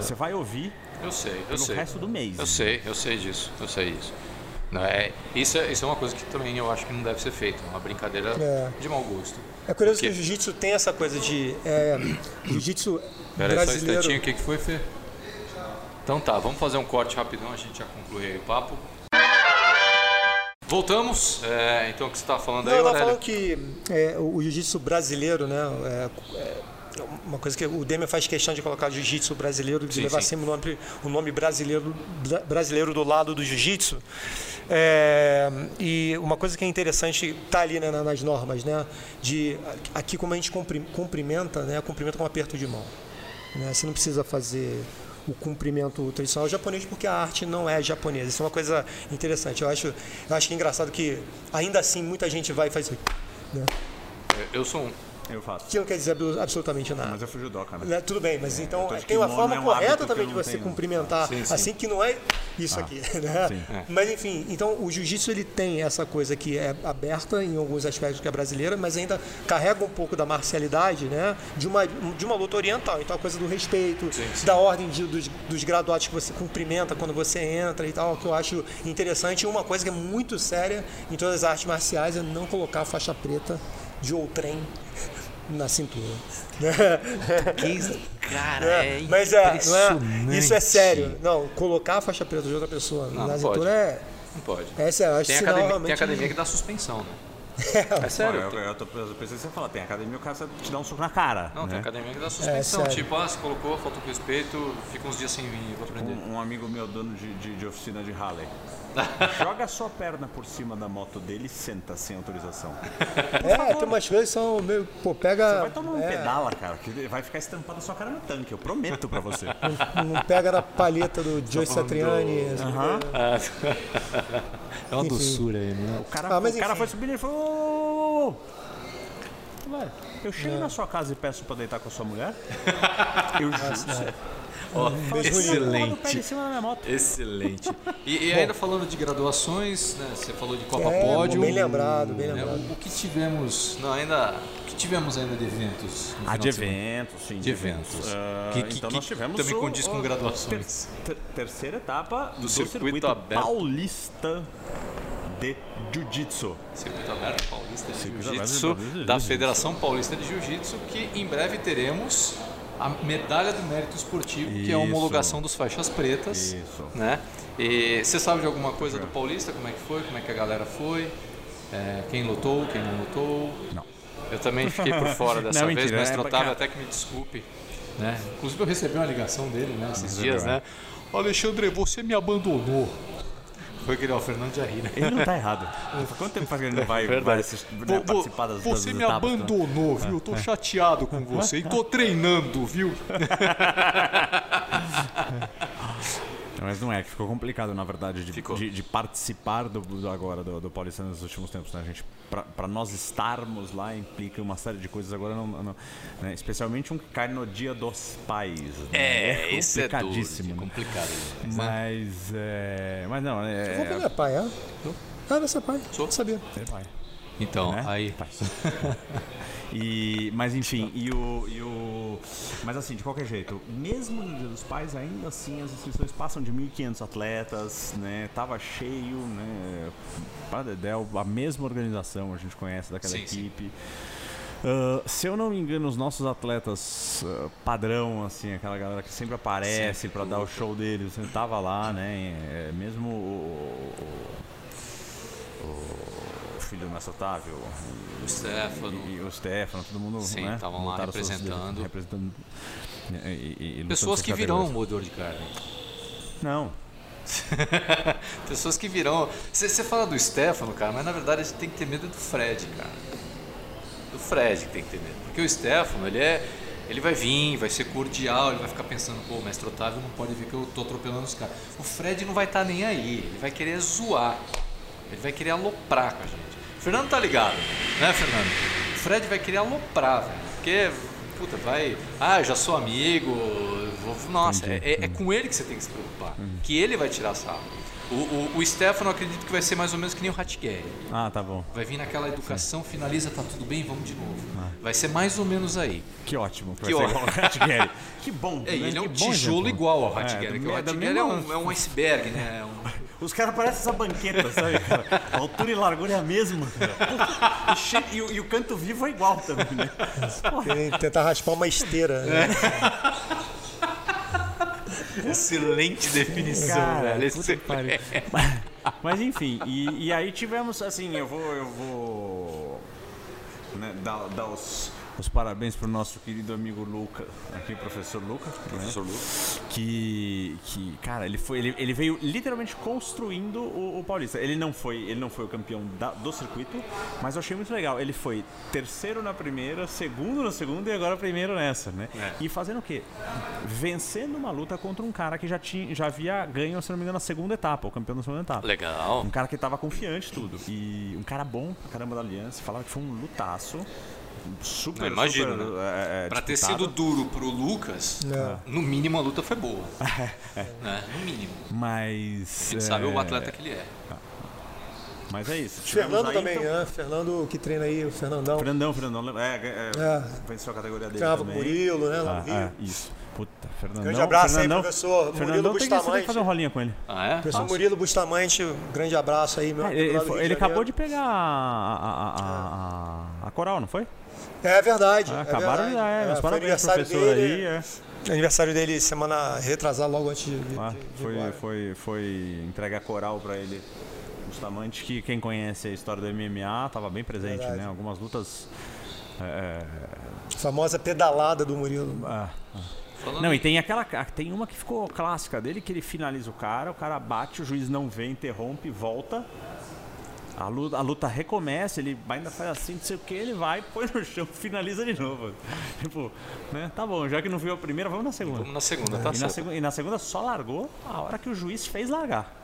Você vai ouvir eu sei, eu pelo sei. resto do mês. Eu sei, eu sei disso, eu sei disso. Não, é, isso, é, isso é uma coisa que também eu acho que não deve ser feita, uma brincadeira É. de mau gosto. É curioso Porque- que o jiu-jitsu tem essa coisa de. É, jiu-jitsu Pera aí só um brasileiro. instantinho, o que, que foi, Fê? Então tá, vamos fazer um corte rapidão, a gente já conclui aí o papo. Voltamos, é, então o que você estava falando Não, aí, eu tava Aurélio? falando que é, o jiu-jitsu brasileiro, né? É, é uma coisa que o Demian faz questão de colocar jiu-jitsu brasileiro, de Sim, levar sim. sempre o nome, o nome brasileiro, bra- brasileiro do lado do jiu-jitsu. É, e uma coisa que é interessante está ali né, na- nas normas, né? De aqui como a gente cumpri- cumprimenta, né? Cumprimenta com um aperto de mão. Né? Você não precisa fazer o cumprimento tradicional japonês porque a arte não é japonesa. Isso é uma coisa interessante. Eu acho, eu acho engraçado que ainda assim muita gente vai fazer. Né? Eu sou um, Eu faço. Que não quer dizer abso- absolutamente nada. Mas eu fui judoca, né? Né, Tudo bem, mas então tô de tem uma forma é um correta também de você tenho. cumprimentar, Sim, sim. assim que não é isso aqui, né? sim. É. Mas enfim, então o jiu-jitsu ele tem essa coisa que é aberta em alguns aspectos que é brasileira, mas ainda carrega um pouco da marcialidade, né? De uma, de uma luta oriental. Então a coisa do respeito, da ordem de- dos, dos graduados que você cumprimenta quando você entra e tal, que eu acho interessante. E uma coisa que é muito séria em todas as artes marciais é não colocar a faixa preta de outrem na cintura. Cara, É, é, mas é, é, isso é sério. Não, colocar a faixa preta de outra pessoa Não, na não cintura pode. é. Não pode. É acho Tem academia, tem academia que dá suspensão, né? É sério. Eu, eu tô eu pensei que você falar, tem academia o cara te dá um soco na cara. Não, né? tem academia que dá suspensão. sério. tipo, ah, se colocou, faltou com respeito, fica uns dias sem vir, vou aprender. Um, um amigo meu, dono de, de, de oficina de Harley, joga a sua perna por cima da moto dele e senta sem autorização. É, tem umas coisas que são meio. Pô, pega. Vai tomar um é, pedala, cara, que vai ficar estampado a sua cara no tanque, eu prometo pra você. Não pega na palheta do Joe Satriani. É uma doçura aí, né? O cara, Ah, mas o cara foi subindo e falou: "Ô, ô, ô, ô, Eu chego na sua casa e peço pra deitar com a sua mulher? Eu juro. No pé excelente. de cima da minha moto. Excelente. E, e ainda falando de graduações, né, você falou de Copa É, Pódio. bem lembrado, bem né, lembrado. o que tivemos, não, ainda, o que tivemos ainda de eventos? no Ah, final de eventos, sim. De eventos. Ah, Que- que- então que nós tivemos também o- condiz com o graduações. ter- terceira etapa do, circuito circuito, aberto. paulista de Jiu-Jitsu. Circuito Aberto Paulista de Jiu-Jitsu, da. Federação Paulista de Jiu-Jitsu, que em breve teremos a medalha do mérito esportivo, que é a Isso. homologação dos faixas pretas. Isso. Né? E você sabe de alguma coisa do Paulista? Como é que foi? Como é que a galera foi? É, quem lutou, quem não lutou? Não. Eu também fiquei por fora dessa Não, vez, mentira, mas é Otávio até que me desculpe. Né? Inclusive eu recebi uma ligação dele né, esses Recebeu, dias, é. né? Alexandre, você me abandonou. Foi aquele, ó, o Fernando já ri, né? Ele não tá errado. Quanto tempo faz que ele não vai, Verdade. vai assistir, né, participar das das Você me etapas, né? abandonou, viu? Eu tô chateado com você e tô treinando, viu? Mas não é, que ficou complicado, na verdade, de, de, de participar do, do agora do, do Paulista nos últimos tempos, né? A gente, pra, pra nós estarmos lá implica uma série de coisas agora, não, não- né? especialmente um que cai no dia dos pais. né? É, isso é duro, complicadíssimo. é complicado. né? Mas, é, mas não, é, ver, é pai, é? Ah, você é pai. Sou. Sabia. é pai. Então, né? aí. E, mas enfim, e o, e o. Mas assim, de qualquer jeito, mesmo no Dia dos Pais, ainda assim as inscrições passam de 1.500 atletas, né? Tava cheio, né? Para Dedéu, a mesma organização a gente conhece daquela Sim, sim. equipe. Ah, se eu não me engano, os nossos atletas ah, padrão, assim, aquela galera que sempre aparece para dar o show deles, você tava lá, né? É, mesmo o, o- o filho do Mestre Otávio, O Stefano. e, e o Stefano, todo mundo Sim, né, estavam lá representando. representando e- Pessoas que virão categorias. moedor de carne. Não, Pessoas que virão. Você fala do Stefano, cara, mas na verdade a gente tem que ter medo do Fred, cara. Do Fred que tem que ter medo. Porque o Stefano, ele é. Ele vai vir, vai ser cordial, ele vai ficar pensando, pô, o mestre Otávio não pode ver que eu tô atropelando os caras. O Fred não vai estar nem aí, ele vai querer zoar. Ele vai querer aloprar com a gente. O Fernando tá ligado, né, Fernando? O Fred vai querer aloprar, velho. Porque, puta, vai. Ah, eu já sou amigo. vou- Nossa, é, é- é com ele que você tem que se preocupar. Que ele vai tirar sarro. O, o, o Stefano, acredito que vai ser mais ou menos que nem o Hatgeri. ah, tá bom. Vai vir naquela educação, finaliza, tá tudo bem, vamos de novo. Vai ser mais ou menos aí. Que ótimo. Que Que vai ótimo. igual o Hatgeri. Que bom. É, né? ele é um Que bom tijolo exemplo. igual ao É, do que o da Hatgeri é, um, é um iceberg, né? É um- Os caras parecem essa banqueta, sabe, cara? A altura e largura é a mesma. cara. E, che- e o, e o canto vivo é igual também, né? Tem Tentar raspar uma esteira. né? Excelente definição, Cara, velho. puta que pariu. Mas enfim, e, e aí tivemos, assim, eu vou, eu vou né, dar, dar os, os parabéns pro nosso querido amigo Luca, aqui, o professor Luca. Professor Luca. Que, que cara, ele, foi, ele, ele veio literalmente construindo o, o Paulista. Ele não foi, ele não foi o campeão da- do circuito, mas eu achei muito legal. Ele foi terceiro na primeira, segundo na segunda e agora primeiro nessa, né? É. E fazendo o quê? Vencendo uma luta contra um cara que já, tinha, já havia ganho, se não me engano, na segunda etapa, o campeão da segunda etapa. Legal. Um cara que tava confiante tudo. E um cara bom pra caramba da aliança, falava que foi um lutaço. Super, Não, imagino, super, né? é, é, Pra ter sido duro pro Lucas, É. no mínimo a luta foi boa. né? No mínimo. Mas. A gente é, sabe o atleta que ele é. Mas é isso. Fernando aí, também, então- né? Fernando que treina aí, o Fernandão. Fernandão, Fernandão. É, é, É. venceu a categoria dele. O também. Murilo, né? Lá Ah, Rio. é, isso. Puta, Fernandão. Grande abraço aí, Fernandão, professor Murilo Fernandão tem que, você tem Bustamante. que fazer um rolinha com ele. Ah, é? Professor Murilo Bustamante, um grande abraço aí, meu. Ah, ele ele acabou de pegar a, a, a, a, a coral, não foi? É verdade. Ah, é acabaram de verdade. dar, é. Meus foi parabéns, aniversário professor dele, aí. É. Aniversário dele semana retrasada, logo antes de, de, Ah, de foi, foi, foi entregue a coral pra ele. Bustamante, que quem conhece a história do MMA tava bem presente, Verdade. né? Algumas lutas. é, A famosa pedalada do Murilo. ah, Falando Não, e tem aquela. Tem uma que ficou clássica dele, que ele finaliza o cara, o cara bate, o juiz não vê, interrompe, volta. A luta, a luta recomeça, ele ainda faz assim, não sei o que, ele vai, põe no chão, finaliza de novo. Tipo, né? Tá bom, já que não viu a primeira, vamos na segunda. Vamos na segunda, tá E na, certo. segu- e na segunda só largou a hora que o juiz fez largar.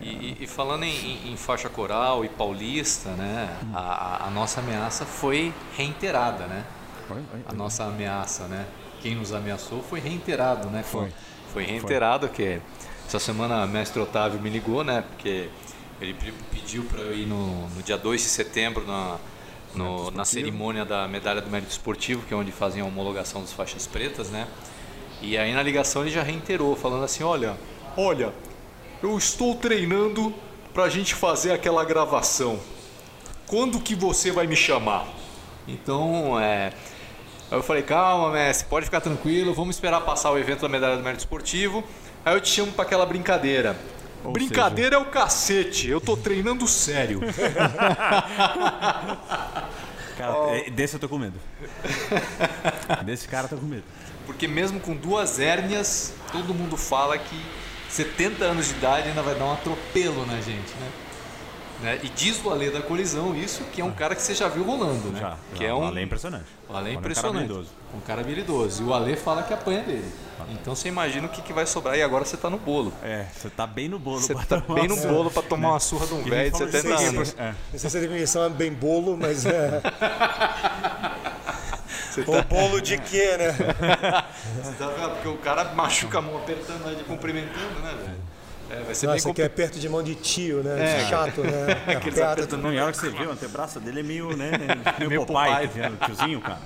É, E, e- falando em, em- faixa coral e paulista, né? A, a- a nossa ameaça foi reiterada, né? foi- foi- A nossa ameaça, né? Quem nos ameaçou foi reiterado, né? Foi. Foi reiterado que essa semana o mestre Otávio me ligou, né? Porque ele pe- pediu para eu ir no, no dia 2 de setembro na, no- na cerimônia da medalha do mérito esportivo, que é onde fazem a homologação das faixas pretas, né? E aí na ligação ele já reiterou, falando assim, olha, olha, eu estou treinando pra gente fazer aquela gravação. Quando que você vai me chamar? Então, é. Aí eu falei, calma, mestre, pode ficar tranquilo, vamos esperar passar o evento da medalha do mérito esportivo. Aí eu te chamo pra aquela brincadeira. Ou brincadeira é o cacete, eu tô treinando sério. Cara, é, desse eu tô com medo. Desse cara eu tô com medo. Porque mesmo com duas hérnias, todo mundo fala que 70 anos de idade ainda vai dar um atropelo na gente, né? Né? E diz o Ale da colisão isso, que é um cara que você já viu rolando, né? Já, que já, é o um Ale é impressionante. O Ale é é um cara impressionante. habilidoso. Um cara habilidoso. E o Ale fala que apanha dele. Então você imagina o que, que vai sobrar e agora você tá no bolo. É, você tá bem no bolo. Você tá bem no bolo pra tomar uma surra de um velho de nem 70 falou anos. É. Não sei se a definição é bem bolo, mas é. Você O bolo de quê, né? Você tá vendo? Porque o cara machuca a mão apertando, né, de cumprimentando, né, velho? É, vai ser Nossa, bem isso aqui é perto de mão de tio, né? É. Chato, né? Aqueles Aperta. apertando- Não, e a hora que você vê, o antebraço dele é meio, né? Meio, Meio Popeye, Popeye. tá tiozinho, cara.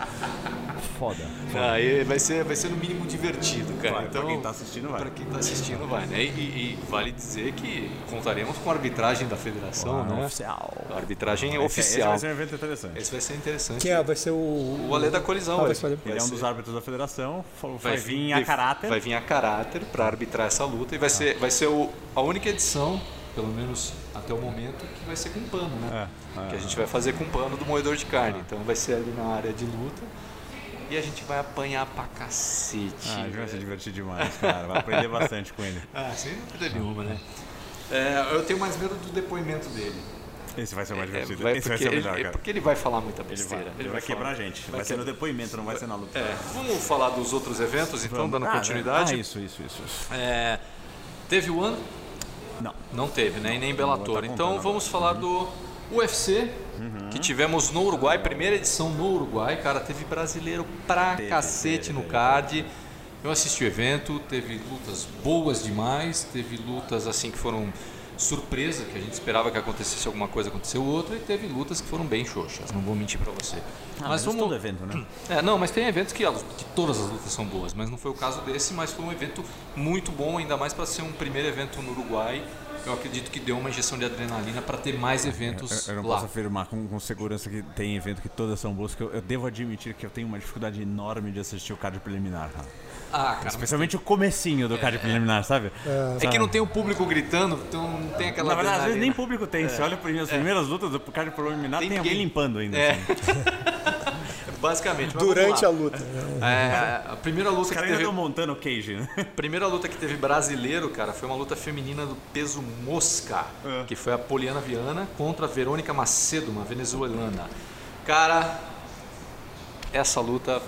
Foda. Aí vai ser, vai ser no mínimo divertido, cara. Vai, então, pra quem tá assistindo, vai. Pra quem tá assistindo, vai, né? E, e- e vale dizer que contaremos com a arbitragem da federação, Ah, né? Oficial. A arbitragem Esse- Esse oficial. vai ser um evento interessante. Esse vai ser interessante. Quem é? Vai ser o. O Ale da colisão, Ah, vai vai, ser. Ele é um dos árbitros da federação, vai, vai vir a caráter. Vai vir a caráter para arbitrar essa luta e vai ser, vai ser o- a única edição, pelo menos até o momento, que vai ser com pano, né? É, é, que a gente vai fazer com pano do moedor de carne. Então vai ser ali na área de luta e a gente vai apanhar pra cacete. Ah, a gente vai se divertir demais, cara. Vai aprender bastante com ele. Ah, sem dúvida nenhuma, né? É, eu tenho mais medo do depoimento dele. Esse vai ser o mais É, divertido. vai- Esse vai ser o melhor, ele, cara. porque ele vai falar muita Ele vai, besteira. ele vai quebrar a gente. Vai, vai ser no depoimento, não vai ser na luta. É, vamos falar dos outros eventos, então, dando Ah, continuidade. Ah, isso, isso, isso. isso. É, teve o ano? Não. Não teve, né? E nem Bellator. tá então vamos falar do UFC, que tivemos no Uruguai, primeira edição no Uruguai. Cara, teve brasileiro pra Teve, cacete teve, no card. Eu assisti o evento, teve lutas boas demais, teve lutas assim que foram surpresa, que a gente esperava que acontecesse alguma coisa, aconteceu outra, e teve lutas que foram bem xoxas, não vou mentir pra você. Ah, mas vamos todo evento, né? é, não, mas tem eventos que, que todas as lutas são boas, mas não foi o caso desse, mas foi um evento muito bom, ainda mais para ser um primeiro evento no Uruguai. Eu acredito que deu uma injeção de adrenalina para ter mais eventos Eu, eu não lá. posso afirmar com, com segurança que tem evento que todas são boas, que eu, eu devo admitir que eu tenho uma dificuldade enorme de assistir o card preliminar, cara. Ah, cara, Especialmente o comecinho do card preliminar, sabe? é que não tem o público gritando, então não tem aquela Na verdade, às vezes nem público tem. Você olha as primeiras lutas do card preliminar, Tem tem, alguém limpando ainda. É. assim. Basicamente. Durante a luta. É, a primeira Os luta que caras ainda teve, montando o cage, né? a primeira luta que teve brasileiro, cara, foi uma luta feminina do peso mosca, É. que foi a Poliana Viana contra a Verônica Macedo, uma venezuelana. Cara, essa luta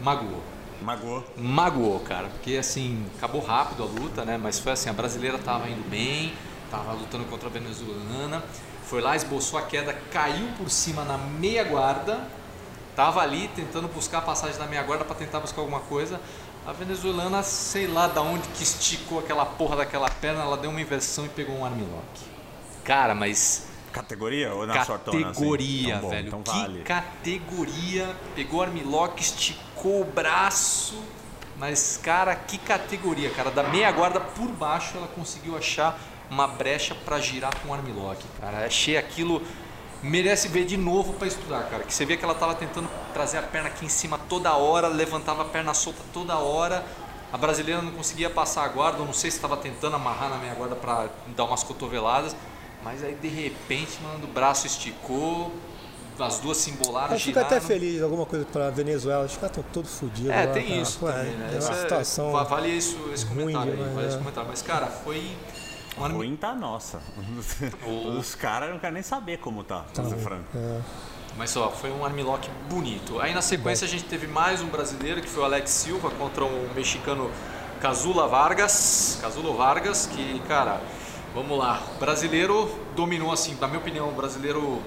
magoou. Magoou. Magoou, cara, porque assim, acabou rápido a luta, né? Mas foi assim, a brasileira tava indo bem, tava lutando contra a venezuelana, foi lá, esboçou a queda, caiu por cima na meia guarda Tava ali tentando buscar a passagem da meia guarda para tentar buscar alguma coisa. A venezuelana, sei lá da onde que esticou aquela porra daquela perna, ela deu uma inversão e pegou um armlock. Cara, mas Categoria ou na sortona? assim? categoria, Então, bom, velho. Então que vale. categoria. Pegou armlock, esticou o braço. Mas, cara, que categoria, cara. Da meia guarda por baixo, ela conseguiu achar uma brecha pra girar com o armlock, cara. Achei aquilo. Merece ver de novo pra estudar, cara. Que você vê que ela tava tentando trazer a perna aqui em cima toda hora, levantava a perna solta toda hora. A brasileira não conseguia passar a guarda, eu não sei se estava tentando amarrar na meia guarda pra dar umas cotoveladas. Mas aí de repente, mano, o braço esticou, as duas se embolaram, Eu fico até feliz, alguma coisa para Venezuela. Os caras estão todos fodidos. É, lá, tem cara. isso Pô, também, é, né? É uma é- situação. va- Vale isso, esse ruim comentário aí, demais, vale esse é. comentário. Mas, cara, foi um ano... Ruim tá nossa. O- Os caras não querem nem saber como tá, ser franco. Mas ó, foi um armlock bonito. Aí na sequência a gente teve mais um brasileiro que foi o Alex Silva contra um mexicano Casula Vargas. Casulo Vargas, que, cara, vamos lá. O brasileiro dominou assim, na minha opinião, o brasileiro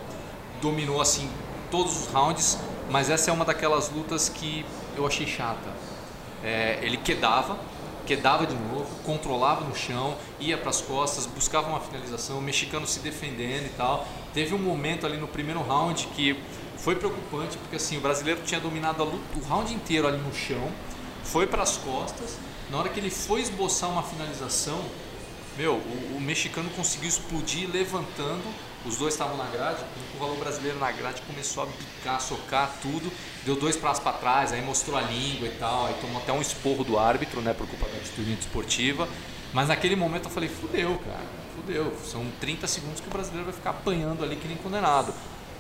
dominou assim todos os rounds, mas essa é uma daquelas lutas que eu achei chata. É, ele quedava, quedava de novo, controlava no chão, ia para as costas, buscava uma finalização, o mexicano se defendendo e tal. Teve um momento ali no primeiro round que foi preocupante, porque assim, o brasileiro tinha dominado luta, o round inteiro ali no chão, foi para as costas, na hora que ele foi esboçar uma finalização, meu, o, o mexicano conseguiu explodir levantando. Os dois estavam na grade, o valor brasileiro na grade começou a bicar, socar tudo, deu dois passos para trás, aí mostrou a língua e tal, aí tomou até um esporro do árbitro, né, por culpa da atitude esportiva. Mas naquele momento eu falei, fudeu, cara, fudeu. São 30 segundos que o brasileiro vai ficar apanhando ali que nem condenado.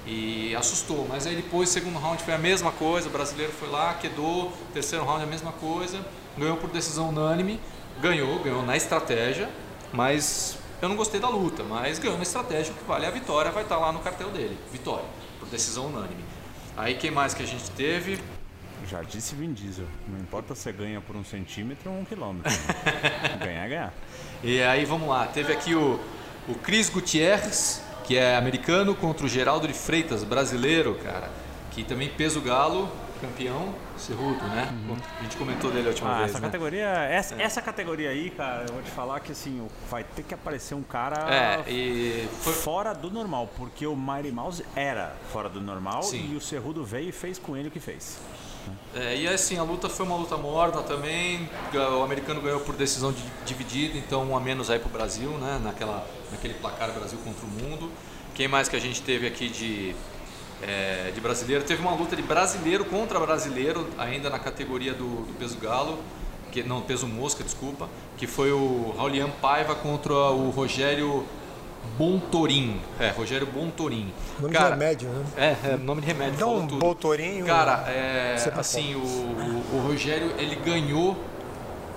E assustou, mas aí depois, segundo round foi a mesma coisa, o brasileiro foi lá, quedou, terceiro round a mesma coisa, ganhou por decisão unânime, ganhou, ganhou na estratégia, mas eu não gostei da luta, mas ganhou na estratégia, o que vale é a vitória, vai estar lá no cartel dele, vitória, por decisão unânime. Aí quem mais que a gente teve? Já disse Vin Diesel. Não importa se ganha por um centímetro ou um quilômetro. ganhar é ganhar. E aí vamos lá, teve aqui o, o Cris Gutierrez, que é americano, contra o Geraldo de Freitas, brasileiro, cara, que também peso galo, campeão, cerrudo, né? A gente comentou dele a última Ah, vez, essa né? categoria, essa, essa categoria aí, cara, eu vou te falar que assim, vai ter que aparecer um cara É, e fora do normal, porque o Mighty Mouse era fora do normal Sim. e o Cerrudo veio e fez com ele o que fez. É, e assim, a luta foi uma luta morna também. O americano ganhou por decisão di- dividida, então um a menos aí pro Brasil, né? Naquela, naquele placar Brasil contra o mundo. Quem mais que a gente teve aqui de, é, de brasileiro? Teve uma luta de brasileiro contra brasileiro, ainda na categoria do, do peso galo. Que, não, peso mosca, desculpa. Que foi o Raulian Paiva contra o Rogério Bontorin. É, Rogério Bontorin. Nome de remédio, né? É, é, nome de remédio. Então, tudo. Boltorinho. Cara, é, assim, o, o, o Rogério ele ganhou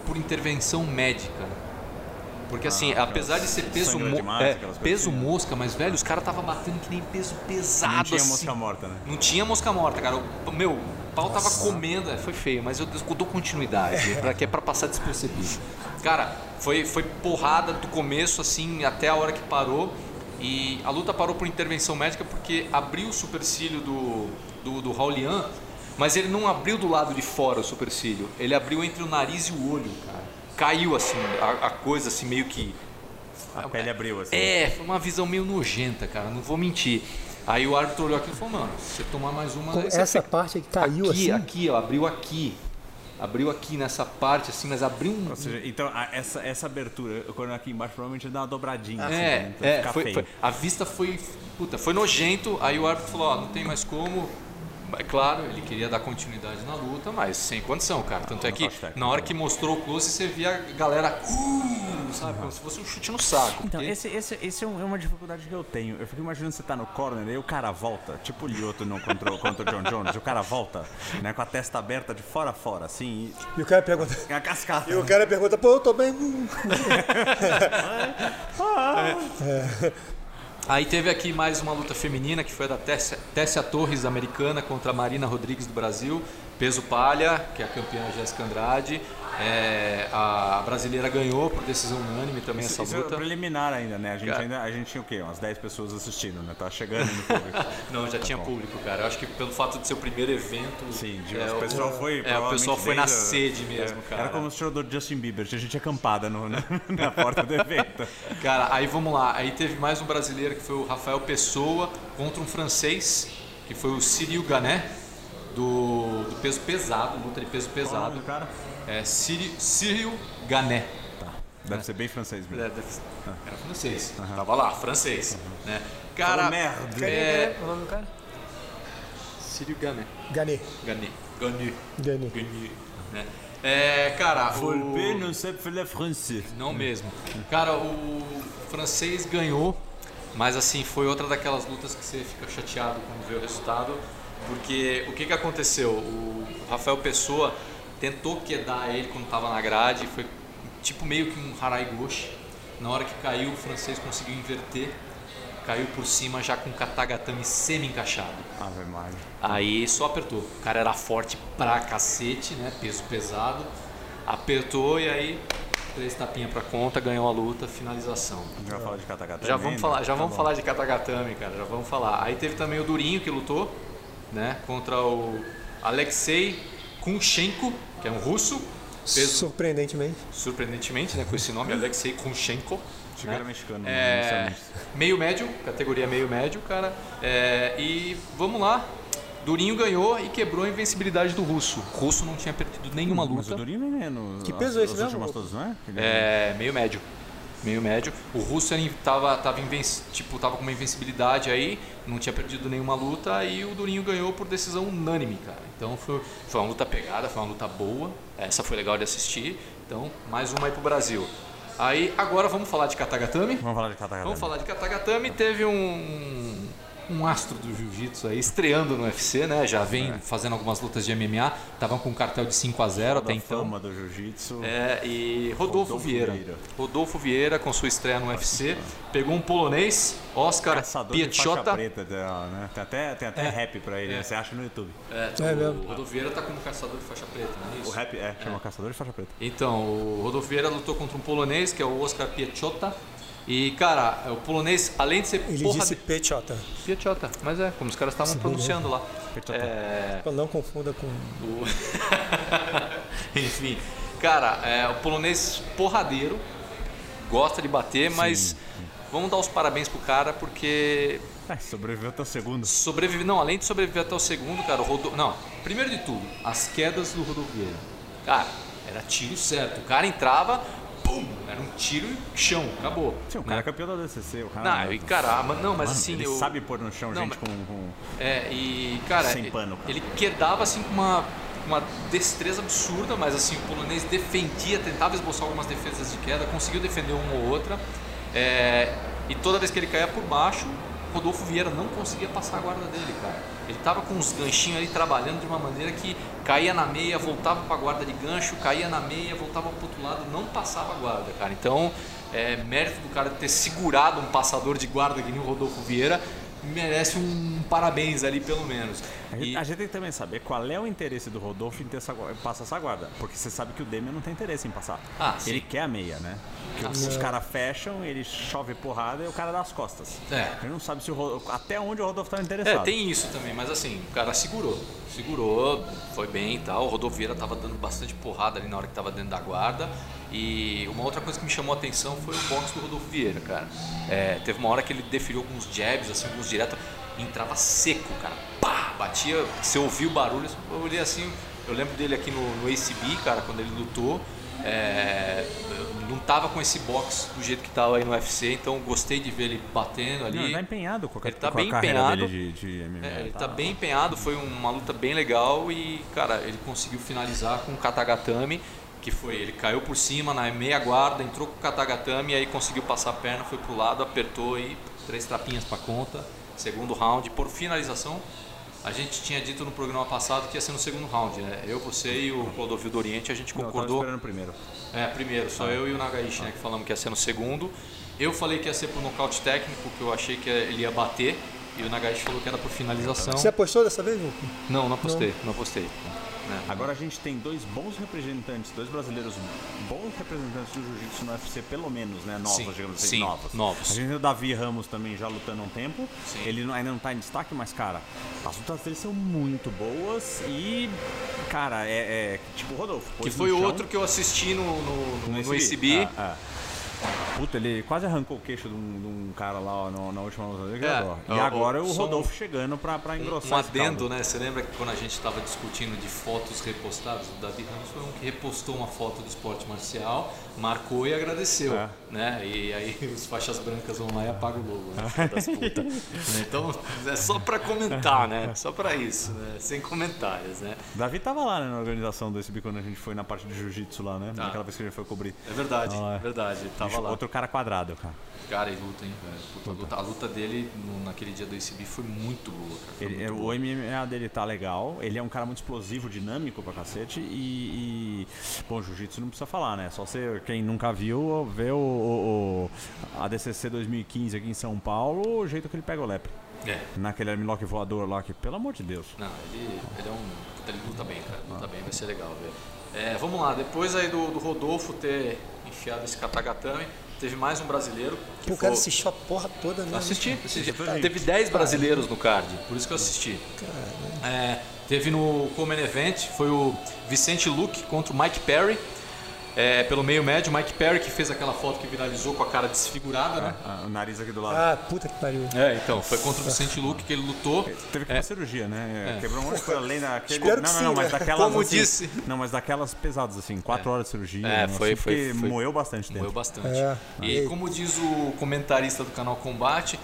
por intervenção médica. Porque assim, Ah, apesar de ser peso, mo demais, é, peso assim, né? mosca, mas velho, os caras tava batendo que nem peso pesado Não tinha assim. mosca morta, né? Não tinha mosca morta, cara. O, meu, o pau tava comendo, é, foi feio, mas eu, eu dou continuidade, pra, que é pra passar despercebido. Cara, foi, foi porrada do começo, assim, até a hora que parou. E a luta parou por intervenção médica porque abriu o supercílio do, do, do Raulian, mas ele não abriu do lado de fora o supercílio, ele abriu entre o nariz e o olho. Caiu assim, a, a coisa assim, meio que A pele abriu assim. é, foi uma visão meio nojenta, cara, não vou mentir. Aí o árbitro olhou aqui e falou, mano, se você tomar mais uma... Essa fica- parte que caiu aqui, assim. aqui, ó, abriu aqui. Abriu aqui nessa parte, assim, mas abriu um... Ou seja, então a- essa, essa abertura, quando aqui embaixo, provavelmente dá uma dobradinha. assim, É, né? Pra é, foi, feio. foi- a vista foi, puta, foi nojento, aí o árbitro falou, ó, não tem mais como... É claro, ele queria dar continuidade na luta, mas sem condição, cara. Tanto é que na hora né? que mostrou o close, você via a galera, uh, sabe, como se fosse um chute no saco. Então, porque- esse, esse, esse é é uma dificuldade que eu tenho. Eu fico imaginando você tá no corner e o cara volta, tipo o Lioto no, contra, o- contra o John Jones, o cara volta, né, com a testa aberta de fora a fora, assim, E o cara pergunta. e a cascata. E o cara pergunta, pô, eu tô bem. Aí teve aqui mais uma luta feminina que foi a da Tessia, Tessia Torres americana contra a Marina Rodrigues do Brasil, peso palha, que é a campeã Jéssica Andrade. É, a brasileira ganhou por decisão unânime também Isso, essa isso é luta. preliminar ainda, né? A gente, Cara. ainda, a gente tinha o quê? Umas 10 pessoas assistindo, né? Tá chegando no público. Não, já tinha bom. público, cara. Eu acho que pelo fato de ser o primeiro evento. Sim, de, é, o pessoal foi. É, o pessoal foi na a- sede mesmo, é, cara. Era como o show do Justin Bieber, tinha gente acampada no, na, na porta do evento. Cara, aí vamos lá. Aí teve mais um brasileiro que foi o Rafael Pessoa contra um francês, que foi o Cyril Gané, do, do peso pesado, luta de peso pesado. do cara? É Cyril, Cyril Gané. Deve ser bem francês mesmo. É, deve- Era francês. Tava lá, francês. Né? Cara, Falou merda. É, cadê o nome do cara? Cyril Gané. Gané. Gané. Gané. Gané. Gané. Né? É, cara, Volpe o... não sabe falar francês. Não mesmo. Cara, o francês ganhou, mas assim, foi outra daquelas lutas que você fica chateado quando vê o resultado, porque o que, que aconteceu? O Rafael Pessoa tentou quedar ele quando estava na grade, foi tipo meio que um Haraigoshi. Na hora que caiu, o francês conseguiu inverter, caiu por cima já com o katagatame semi-encaixado. Aí só apertou. O cara era forte pra cacete, né? Peso pesado. Apertou e aí três tapinhas pra conta, ganhou a luta, finalização. A gente vai falar de Katagata Já vamos né? falar, já Tá vamos bom. falar de Katagatame, cara, já vamos falar. Aí teve também o Durinho que lutou, né, contra o Alexei Kunchenko, que é um russo, peso Surpreendentemente. surpreendentemente, né, com esse nome, Alexei Kunchenko. Né? mexicano. É, inicialmente. meio médio, categoria meio médio, cara. É, e vamos lá. Durinho ganhou e quebrou a invencibilidade do russo. O russo não tinha perdido nenhuma Mas o luta. Durinho vem ganhando. Que as- peso é esse as mesmo? últimas todas, não é? Ele- É, meio médio. Meio médio. O russo ele tava, invenci- tipo, tava com uma invencibilidade aí, não tinha perdido nenhuma luta e o Durinho ganhou por decisão unânime, cara. Então foi, foi uma luta pegada, foi uma luta boa. Essa foi legal de assistir. Então, mais uma aí pro Brasil. Aí, agora vamos falar de Katagatame. Vamos falar de Katagata. Vamos falar de Katagatame. Teve um, um astro do jiu-jitsu aí estreando no UFC, né? Já vem fazendo algumas lutas de MMA. Tava com um cartel de 5 a 0 até então. fama do jiu-jitsu. É, e Rodolfo, Rodolfo Vieira. Vieira. Rodolfo Vieira, com sua estreia no UFC, pegou um polonês, Oscar Caçador de faixa Piechota. preta, né? Tem até, tem até rap pra ele, né? você acha no YouTube. É, É o mesmo. Rodolfo Vieira tá como caçador de faixa preta, não é O isso? rap é, chama Caçador de Faixa Preta. Então, o Rodolfo Vieira lutou contra um polonês, que é o Oscar Piechota. E, cara, o polonês, além de ser Ele porra disse de... Pechota. Piechota, mas é, como os caras estavam pronunciando lá. É, Não confunda com. o- Enfim, cara, é, o polonês porradeiro, gosta de bater, mas vamos dar os parabéns pro cara porque É, sobreviveu até o segundo. sobrevive, não, além de sobreviver até o segundo, cara, o Rodolfo, não, primeiro de tudo, as quedas do Rodolfo Vieira. Cara, era tiro certo. O cara entrava, pum, era um tiro e chão, acabou. Sim, o né? cara é campeão da DCC, o cara... Não, e caramba, não, mas Mano, assim, ele eu sabe pôr no chão Não, gente mas- com, com... É, e cara, Sem ele- pano, cara. ele quedava assim com uma, uma destreza absurda, mas assim, o polonês defendia, tentava esboçar algumas defesas de queda, conseguiu defender uma ou outra. É, e toda vez que ele caía por baixo, Rodolfo Vieira não conseguia passar a guarda dele, cara. Ele tava com uns ganchinhos ali trabalhando de uma maneira que caía na meia, voltava para a guarda de gancho, caía na meia, voltava pro outro lado, não passava a guarda, cara. Então, é, mérito do cara ter segurado um passador de guarda que nem o Rodolfo Vieira, merece um parabéns ali pelo menos. A gente, E- a gente tem que também saber qual é o interesse do Rodolfo em ter essa, passar essa guarda. Porque você sabe que o Demian não tem interesse em passar. Ah, sim. ele quer a meia, né? Ah, os sim. caras fecham, ele chove porrada e o cara dá as costas. É. Ele não sabe se o Ro- até onde o Rodolfo tá interessado. É, tem isso também, mas assim, o cara segurou. Segurou, foi bem e tal. O Rodolfo Vieira tava dando bastante porrada ali na hora que tava dentro da guarda. E uma outra coisa que me chamou a atenção foi o boxe do Rodolfo Vieira, cara. É, teve uma hora que ele deferiu alguns jabs, assim, alguns direto, entrava seco, cara. Pá! Batia, você ouvia o barulho, eu olhei assim, eu lembro dele aqui no, no ACB, cara, quando ele lutou. É, não tava com esse boxe do jeito que tava aí no UFC, então gostei de ver ele batendo ali. Não, ele tá empenhado com a, Ele tá bem empenhado. dele de, de MMA. É, ele tá bem empenhado, foi uma luta bem legal e, cara, ele conseguiu finalizar com o Katagatame, que foi, ele caiu por cima na meia guarda, entrou com o Katagatame e aí conseguiu passar a perna, foi pro lado, apertou e três trapinhas pra conta, segundo round. Por finalização, a gente tinha dito no programa passado que ia ser no segundo round, né? Eu, você e o Clodovil do Oriente, a gente Não, eu concordou. primeiro. É, primeiro, só eu e o Nagaishi, né, que falamos que ia ser no segundo. Eu falei que ia ser por nocaute técnico, que eu achei que ele ia bater, e o Nagaishi falou que era por finalização. Você apostou dessa vez? Não, não apostei, não apostei. Né? Agora a gente tem dois bons representantes, dois brasileiros bons representantes do jiu-jitsu no UFC, pelo menos, né? Novos, Sim, digamos assim, sim, novos. novos. A gente tem o Davi Ramos também já lutando há um tempo. Sim. Ele ainda não tá em destaque, mas, cara, as lutas dele são muito boas e, cara, é, é tipo o Rodolfo. Que foi no o outro que eu assisti no, no, no, no ACB. Puta, ele quase arrancou o queixo de um, de um cara lá ó, no- na última luta. É. E o- agora o só um- Rodolfo chegando pra, pra engrossar um adendo, né? Você lembra que quando a gente estava discutindo de fotos repostadas, o Davi Ramos foi um que repostou uma foto do esporte marcial, marcou e agradeceu, É. né? E aí os faixas brancas vão lá e apagam o logo, né? Então é só para comentar, né? Só para isso, né? Sem comentários, né? Davi tava lá né, na organização desse bi quando a gente foi na parte de jiu-jitsu lá, né? Tá. Naquela vez que a gente foi cobrir. É verdade, Ah, é. é verdade. Ele tava Bicho, lá. Outro cara quadrado, cara. Cara, e luta, hein, velho? Luta. A luta dele no- naquele dia do ACB foi muito boa, cara. Ele- muito o boa. MMA dele tá legal, ele é um cara muito explosivo, dinâmico pra cacete e. e bom, jiu-jitsu não precisa falar, né? Só você, quem nunca viu, vê o, o- o- a DCC 2015 aqui em São Paulo, o jeito que ele pega o lepre. É. Naquele armlock voador lá, que pelo amor de Deus. Não, ele, ele é um. puta, Ele luta bem, cara. Luta bem, vai ser legal ver. É, vamos lá, depois aí do, do Rodolfo ter enfiado esse katagatame, teve mais um brasileiro. Que Pô, o cara foi- assistiu a porra toda, né? Assisti, assisti. Teve 10 brasileiros no card, por isso que eu assisti. É, teve no Common Event, foi o Vicente Luque contra o Mike Perry. É, pelo meio médio, Mike Perry que fez aquela foto que viralizou com a cara desfigurada, né? Ah, o nariz aqui do lado. Ah, puta que pariu. É, então, foi contra o Vicente Luque que ele lutou. Teve que É. fazer cirurgia, né? Quebrou um monte de coisa além daquele. Espero não, não, não, sim, mas né? daquelas. Como assim, disse. Não, mas daquelas pesadas, assim, quatro horas de cirurgia. É, foi- assim, foi- porque foi- moeu bastante tempo. Moeu bastante. É. E como diz o comentarista do canal Combate,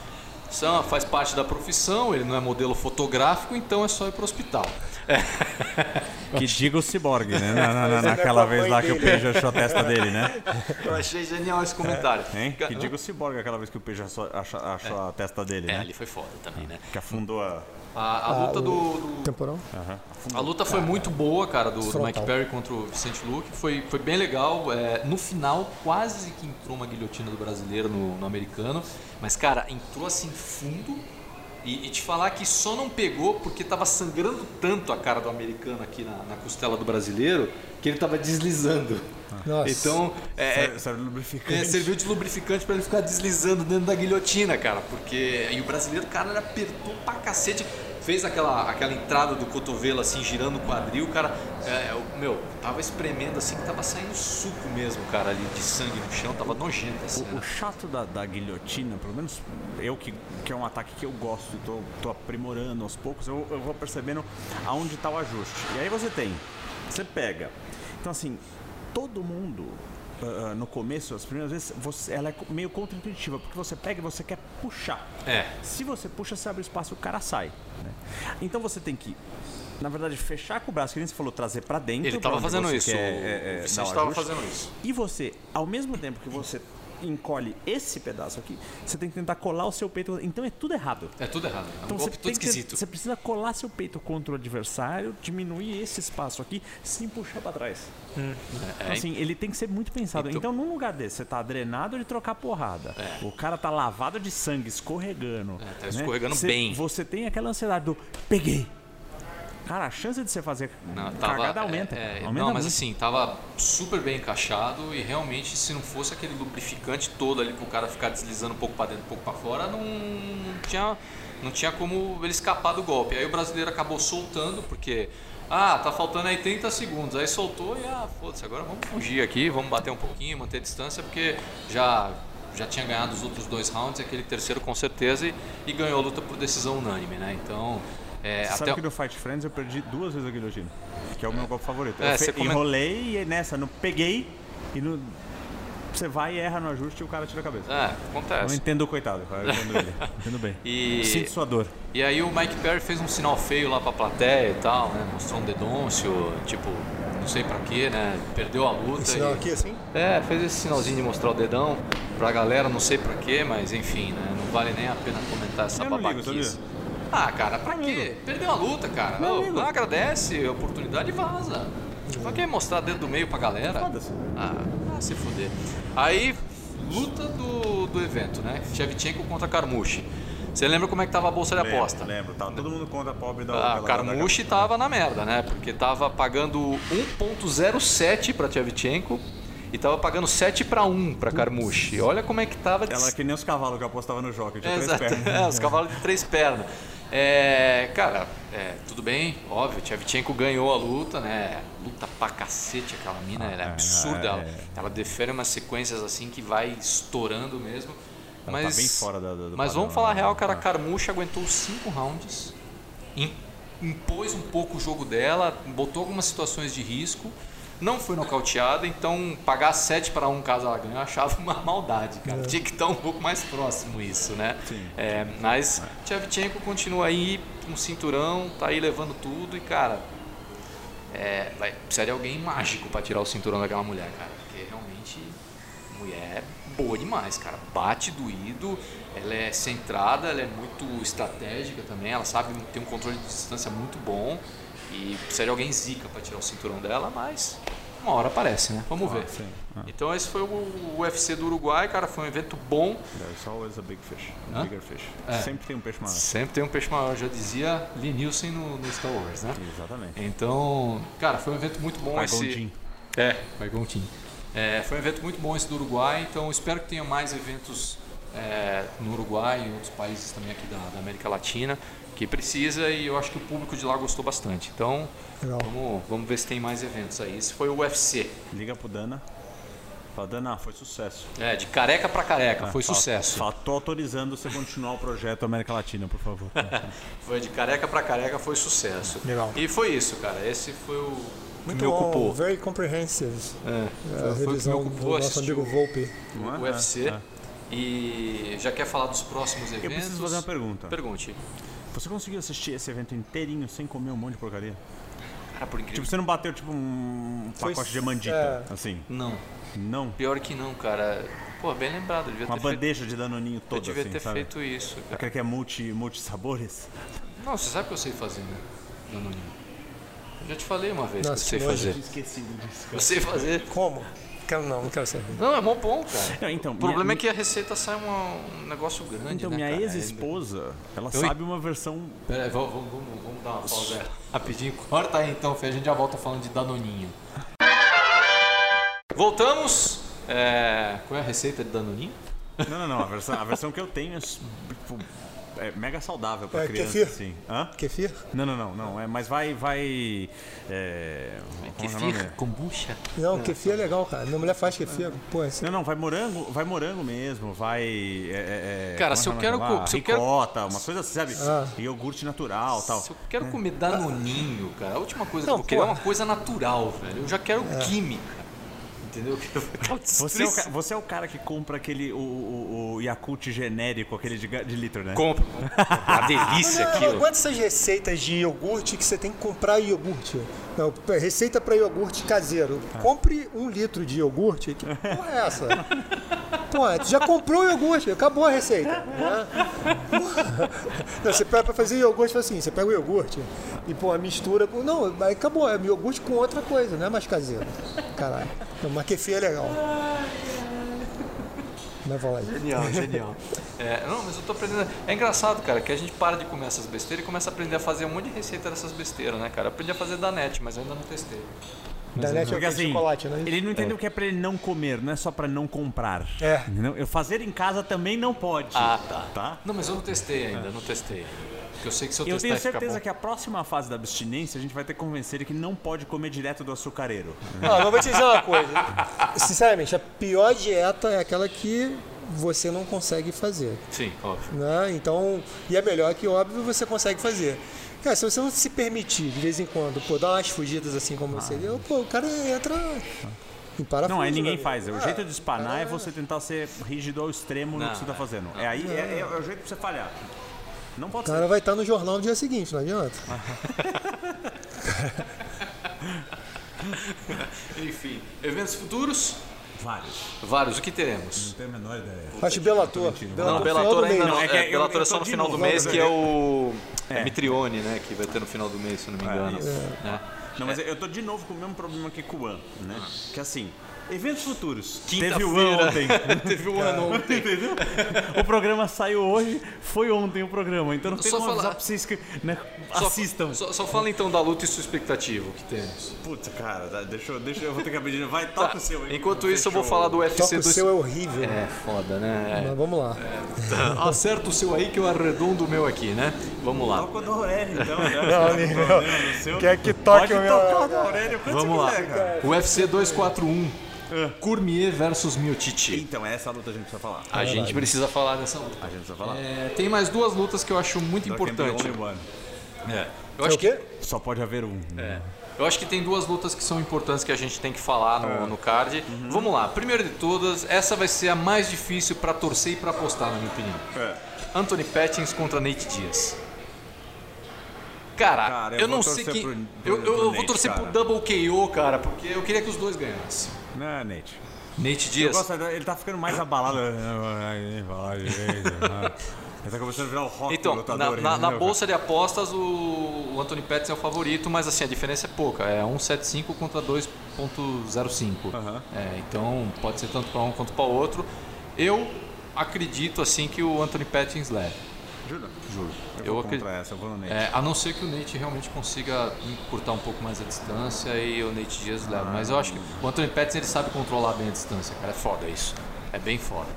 faz parte da profissão, ele não é modelo fotográfico, então é só ir pro hospital. Que diga o ciborgue, né? Na- na- na- é naquela vez lá que o. Peixe achou a testa dele, né? Eu achei genial esse comentário. Hein? Ca- Que diga o ciborgue aquela vez que o Peixe achou, achou- a testa dele, É, né? ali foi foda também, né? Que afundou a. A, a luta Ah, do, do- Temporal? A luta foi muito boa, cara, do, do. Mike Perry contra o Vicente Luque. Foi, foi bem legal. É, no final, quase que entrou uma guilhotina do brasileiro no, no americano. Mas, cara, entrou assim fundo. E, e te falar que só não pegou porque tava sangrando tanto a cara do americano aqui na, na costela do brasileiro que ele tava deslizando. Nossa. Então, é, Serve- serve lubrificante. é, serviu de lubrificante pra ele ficar deslizando dentro da guilhotina, cara. Porque. E o brasileiro, cara, ele apertou pra cacete. Fez aquela, aquela entrada do cotovelo assim, girando o quadril, cara. É, meu, tava espremendo assim que tava saindo suco mesmo, cara, ali de sangue no chão, tava nojento assim. O, o chato da, da guilhotina, pelo menos eu que, que é um ataque que eu gosto e tô, tô aprimorando aos poucos, eu, eu vou percebendo aonde tá o ajuste. E aí você tem, você pega. Então assim, todo mundo ah, no começo, as primeiras vezes, você, ela é meio contra-intuitiva, porque você pega e você quer puxar. É. Se você puxa, você abre espaço e o cara sai. né? Então você tem que, na verdade, fechar com o braço, que nem você falou, trazer pra dentro. Ele pra tava onde fazendo isso. quer, é, é, o Vicente dar o tava ajuste. fazendo isso. E você, ao mesmo tempo que você encolhe esse pedaço aqui, você tem que tentar colar o seu peito. Então é tudo errado. É tudo errado. É um Então você, todo tem que, esquisito. você precisa colar seu peito contra o adversário, diminuir esse espaço aqui, sem puxar pra trás. Então, É, assim, ele tem que ser muito pensado. Então- Então, num lugar desse, você tá drenado de trocar porrada. O cara tá lavado de sangue, escorregando. É, tá né? escorregando Você- bem. Você tem aquela ansiedade do peguei. Cara, a chance de você fazer Não, tava, cagada aumenta. é, é, aumenta não, mas muito. assim, tava super bem encaixado e realmente se não fosse aquele lubrificante todo ali pro cara ficar deslizando um pouco pra dentro, um pouco pra fora, não tinha, não tinha como ele escapar do golpe. Aí o brasileiro acabou soltando, porque, ah, tá faltando aí 30 segundos. Aí soltou e, ah, foda-se, agora vamos fugir aqui, vamos bater um pouquinho, manter a distância, porque já, já tinha ganhado os outros dois rounds, aquele terceiro com certeza, e, e ganhou a luta por decisão unânime, né? Então, é, Sabe até... que no Fight Friends eu perdi duas vezes a guilhotina, que é o meu golpe favorito. É, eu você fe- comen- enrolei e nessa, não peguei e no... você vai e erra no ajuste e o cara tira a cabeça. É, Eu acontece. entendo o coitado, eu entendo ele. Entendo bem. E- Sinto sua dor. E aí o Mike Perry fez um sinal feio lá pra plateia e tal, né? Mostrou um dedôncio, tipo, não sei pra quê, né? Perdeu a luta. Sinal e- aqui assim? É, fez esse sinalzinho de mostrar o dedão pra galera, não sei pra quê, mas enfim, né? Não vale nem a pena comentar essa Eu não ligo, babaquice. sabia? Ah, cara, pra quê? Perdeu a luta, cara. Não Ô, não agradece a oportunidade e vaza. Pra que mostrar dedo do meio pra galera? Foda-se. Ah, ah, se fuder. Aí, luta do, do evento, né? Shevchenko contra Carmouche. Você lembra como é que tava a bolsa de aposta? Lembro. Tá todo mundo conta pobre da A pela- Carmushi da- tava na merda, né? Porque tava pagando 1.07 pra Tchevchenko e tava pagando 7 para 1 pra Carmushi. Olha como é que tava Ela é que nem os cavalos que apostava no jockey, É, três exato. pernas. É, os cavalos de três pernas. É, cara, é, tudo bem, óbvio, Tchevchenko ganhou a luta, né? Luta pra cacete aquela mina, ela é é, absurda. Ela, é. ela defere umas sequências assim que vai estourando mesmo. Ela tá mas, bem fora da- do- do Mas padrão, vamos falar a né? real, cara, a Ah. Carmucha aguentou cinco rounds, im- impôs um pouco o jogo dela, botou algumas situações de risco. Não foi nocauteada, então pagar 7 para 1 caso ela ganhe, eu achava uma maldade, cara. Tinha que estar um pouco mais próximo isso, né? Sim. É, mas Tchevchenko continua aí com cinturão, tá aí levando tudo e, cara, é, vai, precisa de alguém mágico para tirar o cinturão daquela mulher, cara. Porque realmente, mulher é boa demais, cara. Bate doído, ela é centrada, ela é muito estratégica também, ela sabe ter um controle de distância muito bom. E precisa de alguém zica para tirar o cinturão dela, mas uma hora aparece, né? Vamos ver. Ah. Então esse foi o UFC do Uruguai, cara, foi um evento bom. There's always a big fish, a bigger fish. É. Sempre tem um peixe maior. Sempre tem um peixe maior, já dizia Lee Nielsen no, no Star Wars, né? Exatamente. Então, cara, foi um evento muito bom Vai esse. É, vai Gontim. É, foi um evento muito bom esse do Uruguai, então espero que tenha mais eventos é, no Uruguai e em outros países também aqui da, da América Latina que precisa e eu acho que o público de lá gostou bastante. Então, vamos, vamos ver se tem mais eventos aí. Esse foi o UFC. Liga pro Dana. Fala, Dana, foi sucesso. É, de careca para careca, foi Fala- sucesso. Fala, tô autorizando você continuar o projeto América Latina, por favor. Foi de careca para careca, foi sucesso. Legal. E foi isso, cara. Esse foi o Muito me bom, ocupou. very comprehensive. É, É, foi, a foi o que me ocupou nosso amigo o, Volpe. Não é? o UFC. É, é. E já quer falar dos próximos eventos? Eu preciso fazer uma pergunta. Pergunte. Você conseguiu assistir esse evento inteirinho sem comer um monte de porcaria? Cara, por incrível Tipo, você não bateu tipo um Foi- pacote de mandita, é. assim? Não, Não? pior que não, cara. Pô, bem lembrado, eu devia Uma ter feito. bandeja de danoninho Eu toda, devia assim, ter sabe? feito isso, cara. Aquele que é multi, multi sabores? Não, você sabe que eu sei fazer, né? Danoninho. Eu já te falei uma vez Nossa, que eu sei fazer. Esquecido disso. Eu sei fazer. Como? Quero não, não quero saber. Não, é mó bom, cara. Não, então, o problema minha- é que a receita sai uma- um negócio grande, Então, né, minha ex-esposa, ela Eu- sabe uma versão. Pera aí, vamos, vamos, vamos, dar uma pausa aí. rapidinho. Corta aí então, Fê, a gente já volta falando de Danoninho. Voltamos. É, Qual é a receita de Danoninho? Não, não, não. A versão, a versão que eu tenho é, tipo, é mega saudável pra É, criança, kefir? assim. Hã? Kefir? Não, não, não, não. É, mas vai. vai é, é nome? Kefir, kombucha. Não, kefir é legal, cara. Minha mulher faz kefir. Pô, assim, Não, não, vai morango, vai morango mesmo, vai. é, é, Cara, é se eu é quero lá? se eu quero- uma coisa assim, sabe? Ah. Iogurte natural tal. Se eu quero comer Danoninho, cara, a última coisa Não, que eu querer é uma coisa natural, velho. Eu já quero química. Entendeu? Você é, o, você é o cara que compra aquele. O, o, o Yakult genérico, aquele de, de litro, né? Compro. Uma delícia não aquilo. aguenta essas receitas de iogurte que você tem que comprar iogurte. Não, receita para iogurte caseiro. Compre um litro de iogurte. Que porra é essa? Pô, tu já comprou o iogurte, acabou a receita. Né? Não, você pega pra fazer iogurte, assim, você pega o iogurte e pô, mistura com. Não, aí acabou, é iogurte com outra coisa, não é mais caseiro. Caralho. Não, mas kefir é legal. Mas vai. Genial, genial. É, não, mas eu tô aprendendo. É engraçado, cara, que a gente para de comer essas besteiras e começa a aprender a fazer um monte de receita dessas besteiras, né, cara? Eu aprendi a fazer danete, mas ainda não testei. Da net é o assim, chocolate, né? ele não entendeu que é pra ele não comer, não é só pra não comprar. É. Entendeu? Eu fazer em casa também não pode. Ah, tá. Tá? Não, mas eu não testei ainda, não testei. Porque eu sei que se eu, Eu tenho certeza que a próxima fase da abstinência a gente vai ter que convencer ele que não pode comer direto do açucareiro. Não, mas vou te dizer uma coisa. Sinceramente, a pior dieta é aquela que você não consegue fazer. Sim, óbvio. Né? Então, e é melhor que, óbvio, você consegue fazer. Cara, se você não se permitir, de vez em quando, pô, dar umas fugidas assim como você deu, pô, o cara entra em parafuso. Não, aí ninguém né? faz. O É, jeito de espanar é você tentar ser rígido ao extremo no Não, que você tá é. fazendo. É aí é, é o jeito pra você falhar. Não pode O cara vai estar no jornal no dia seguinte, não adianta. Enfim, eventos futuros? ser. Vários. Vários. O que teremos? Não tenho a menor ideia. Acho Bellator. Não, do ainda não. É, é Bellator é só no final do mês, né? que é o é. É. Mitrione, né? Que vai ter no final do mês, se não me engano. isso. né? Não, mas eu tô de novo com o mesmo problema que com o An, né? Que assim, Eventos futuros. Quinta-feira. Teve um ontem. Teve um ano ontem. Entendeu? O programa saiu hoje, foi ontem o programa. Então não tem Só como avisar falar- pra vocês que né, Só- assistam. Só, só fala então da luta e sua expectativa, o que temos. Putz, cara, tá, deixa, eu- deixa eu vou ter que abrir. Vai, toca o seu aí. Tá. Enquanto isso, eu vou falar do UFC Toca o seu é horrível. É, foda, né? Mas vamos lá. É. Acerta o seu aí que eu arredondo o meu aqui, né? Vamos lá. Toca o do Aurélio, então. né? Não, Tá problema no seu. Quer que toque Pode o meu- tocar o do Aurélio Vamos lá. quiser, cara. UFC 241. Cormier versus Miotiti. Então, essa luta a gente precisa falar. A gente precisa falar dessa luta. A gente precisa falar. É, tem mais duas lutas que eu acho muito importantes. One. É. Eu É acho o quê? Só pode haver um. É. Eu acho que tem duas lutas que são importantes que a gente tem que falar no, no card. Vamos lá. Primeiro de todas, essa vai ser a mais difícil pra torcer e pra apostar, na minha opinião. É. Anthony Pettins contra Nate Diaz. Cara, Cara, eu, eu vou não sei torcer que. pro- eu pro- eu- eu vou Nate, torcer cara. pro Double KO, cara, porque eu queria que os dois ganhassem. Não, Nate. Nate Eu Diaz. gosto, ele tá ficando mais abalado. Ele tá começando a virar o rock Então, na, lutador. na- na entendeu, bolsa de apostas, o, o Anthony Pettis é o favorito, mas assim, a diferença é pouca. É 1,75 contra 2,05. Aham. É, então, pode ser tanto para um quanto para outro. Eu acredito assim que o Anthony Pettis leve. Juro? Juro. Eu, Eu vou acredito. essa, eu vou no Nate. É, a não ser que o Nate realmente consiga encurtar um pouco mais a distância e o Nate Diaz leva. Mas eu acho que o Anthony Pettis ele sabe controlar bem a distância, cara. É foda isso. É bem foda.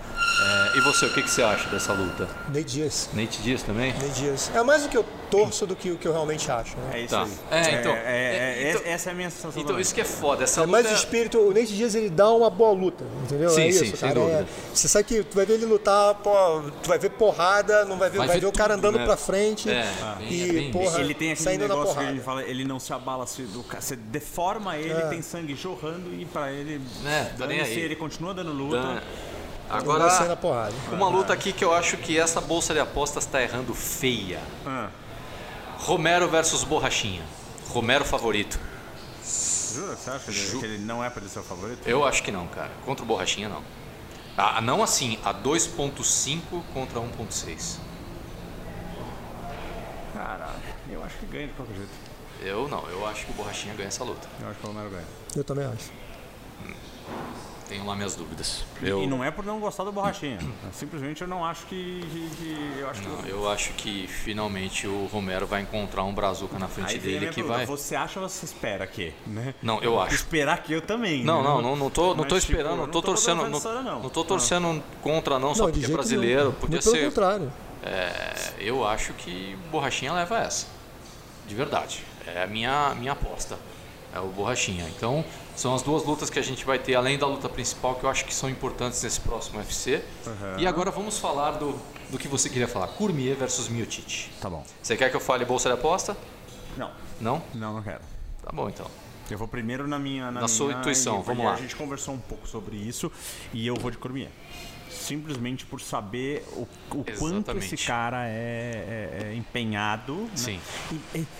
É, e você, o que, que você acha dessa luta? Ney Dias. Nate Diaz também? Ney Dias. É mais o que eu torço do que o que eu realmente acho. Né? É isso Tá. aí. É, então- É, é, é, então- essa é a minha sensação. Então, também. isso que é foda. Essa É luta. mais o espírito, o Nate Dias ele dá uma boa luta, entendeu? Sim, é isso, sim, sem cara. dúvida. É- você sabe que tu vai ver ele lutar, pô, tu vai ver porrada, não vai ver, Vai vai, ver ver, o cara tudo, andando né? pra frente É, bem- e é bem porra, Ele tem aquele negócio que gente fala, ele não se abala, se do, você deforma ele, É. tem sangue jorrando e pra ele. É, tá nem aí. ele continua dando luta. Agora uma luta aqui que eu acho que essa bolsa de apostas tá errando feia. Ah, Romero versus Borrachinha. Romero favorito. jura? Você acha que ele- que ele não é pra ele ser o favorito? Eu acho que não, cara. Contra o Borrachinha, não. Ah, não assim, a 2.5 contra 1.6. Caralho, eu acho que ganha de qualquer jeito. Eu não, eu acho que o Borrachinha ganha essa luta. Eu acho que o Romero ganha. Eu também acho. Tenho lá minhas dúvidas. E Eu, não é por não gostar do borrachinha. Simplesmente eu não acho que. que- que- eu acho que. não, eu acho que finalmente o Romero vai encontrar um brazuca na frente Aí dele que pergunta, vai. Você acha ou você espera que? Né? Não, eu acho. Esperar que eu também. Não, né? não, não, não tô, não Mas, tô tipo, esperando, não não tô tô torcendo, não, nisso, não. não tô torcendo contra não, só não, de porque é brasileiro, nenhum. podia Muito pelo ser. contrário. É, eu acho que Borrachinha leva essa. De verdade. É a minha, minha aposta. É o Borrachinha. Então, são as duas lutas que a gente vai ter, além da luta principal, que eu acho que são importantes nesse próximo UFC. E agora vamos falar do, do que você queria falar. Cormier versus Miocic. Tá bom. Você quer que eu fale bolsa de aposta? Não, Não? não, não quero. Tá bom, então. Eu vou primeiro na minha. Na, Na sua minha, intuição, e- vamos lá. A gente conversou um pouco sobre isso e eu vou de Cormier. Simplesmente por saber o, o quanto esse cara é, é- é empenhado. né? Sim.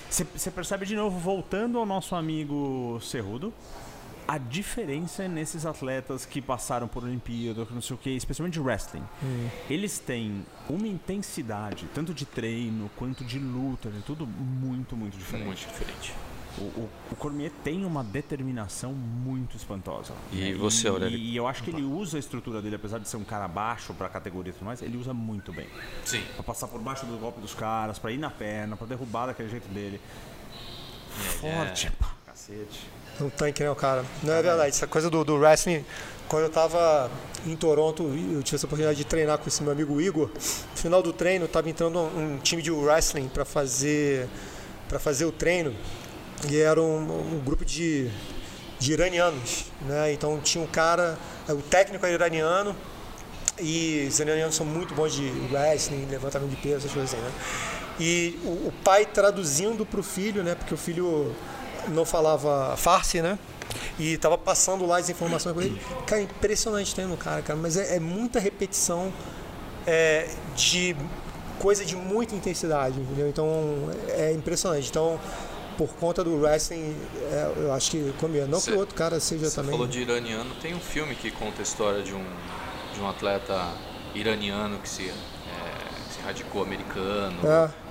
Você percebe de novo, voltando ao nosso amigo Cerrudo, a diferença nesses atletas que passaram por Olimpíada, que não sei o que, especialmente de wrestling. Eles têm uma intensidade, tanto de treino quanto de luta, é tudo muito, muito diferente. Muito diferente. O, o, o Cormier tem uma determinação muito espantosa. E né? você, Aurélio? E, eu acho que ele usa a estrutura dele, apesar de ser um cara baixo pra categoria e tudo mais, ele usa muito bem. Sim. Pra passar por baixo do golpe dos caras, pra ir na perna, pra derrubar daquele jeito dele. Forte, pá, cacete. Um tanque, né, o cara? Não é verdade. Essa coisa do, do wrestling, quando eu tava em Toronto, eu tive essa oportunidade de treinar com esse meu amigo Igor. No final do treino, tava entrando um, um time de wrestling para fazer para fazer o treino. E era um, um grupo de, de iranianos, né? Então tinha um cara, o técnico era iraniano, e os iranianos são muito bons de wrestling, levantamento de peso, essas coisas assim, né? E o, o pai traduzindo para o filho, né? Porque o filho não falava farsi, né? E tava passando lá as informações para ele. Cara, impressionante treino no cara, cara. Mas é, é muita repetição é, de coisa de muita intensidade, entendeu? Então é impressionante. Então, por conta do wrestling, é, eu acho que combina. Não Cê- que o outro cara seja Você também. falou de iraniano, tem um filme que conta a história de um, de um atleta iraniano que se, é, se radicou americano.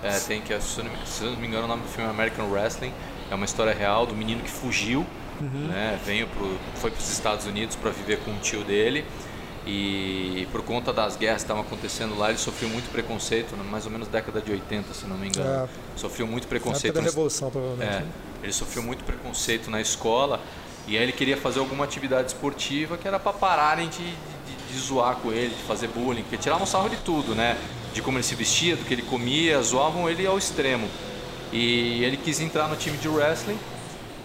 É. É, tem que, se eu, não, me- se não me engano, o nome do filme é American Wrestling. É uma história real do menino que fugiu, Uhum. né? Veio pro, foi para os Estados Unidos para viver com o tio dele. E por conta das guerras que estavam acontecendo lá, ele sofreu muito preconceito, né, mais ou menos década de 80, se não me engano. É. Sofreu muito preconceito. da Revolução, provavelmente. é, né? ele sofreu muito preconceito na escola e aí ele queria fazer alguma atividade esportiva que era para pararem de, de, de zoar com ele, de fazer bullying, porque tiravam sarro de tudo, né? De como ele se vestia, do que ele comia, zoavam ele ao extremo. E ele quis entrar no time de wrestling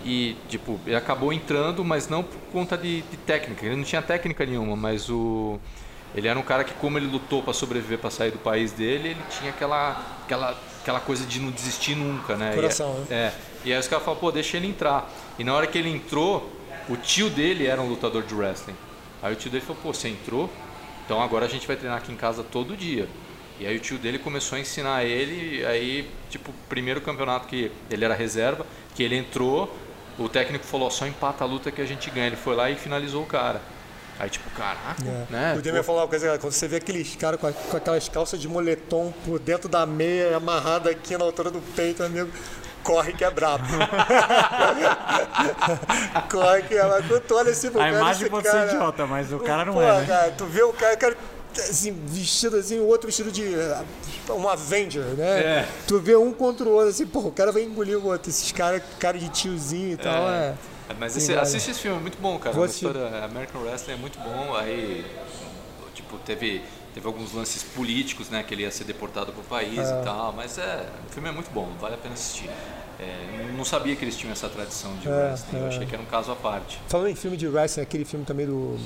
e, tipo, ele acabou entrando, mas não por conta de, de técnica. Ele não tinha técnica nenhuma, mas o ele era um cara que, como ele lutou para sobreviver, para sair do país dele, ele tinha aquela, aquela, aquela coisa de não desistir nunca, né? Coração, e, é, e aí os caras falaram, pô, deixa ele entrar. E na hora que ele entrou, o tio dele era um lutador de wrestling. Aí o tio dele falou, pô, você entrou? Então agora a gente vai treinar aqui em casa todo dia. E aí o tio dele começou a ensinar ele, aí, tipo, primeiro campeonato que ele era reserva, que ele entrou, o técnico falou, só empata a luta que a gente ganha. Ele foi lá e finalizou o cara. Aí, tipo, caraca, É. né? O Demian falou uma coisa, quando você vê aqueles caras com, a- com aquelas calças de moletom por dentro da meia, amarrada aqui na altura do peito, amigo, corre que é brabo. corre que é brabo. Tu olha assim pro A cara, imagem esse pode cara, ser idiota, mas o cara não Pô, é, né? cara, tu vê o cara, cara assim, vestido assim, o outro vestido de eh, um Avenger, né? É. Tu vê um contra o outro, assim, pô, o cara vai engolir o outro. Esses caras, cara de tiozinho e tal, é. Mas Sim, esse- assiste esse filme, é muito bom, cara. Vou assistir. história, American Wrestling é muito bom. Aí, tipo, teve, teve alguns lances políticos, né? Que ele ia ser deportado pro país e tal. Mas é, o filme é muito bom, vale a pena assistir. É, não sabia que eles tinham essa tradição de É, wrestling, eu é. achei que era um caso à parte. Falando em filme de wrestling, aquele filme também do.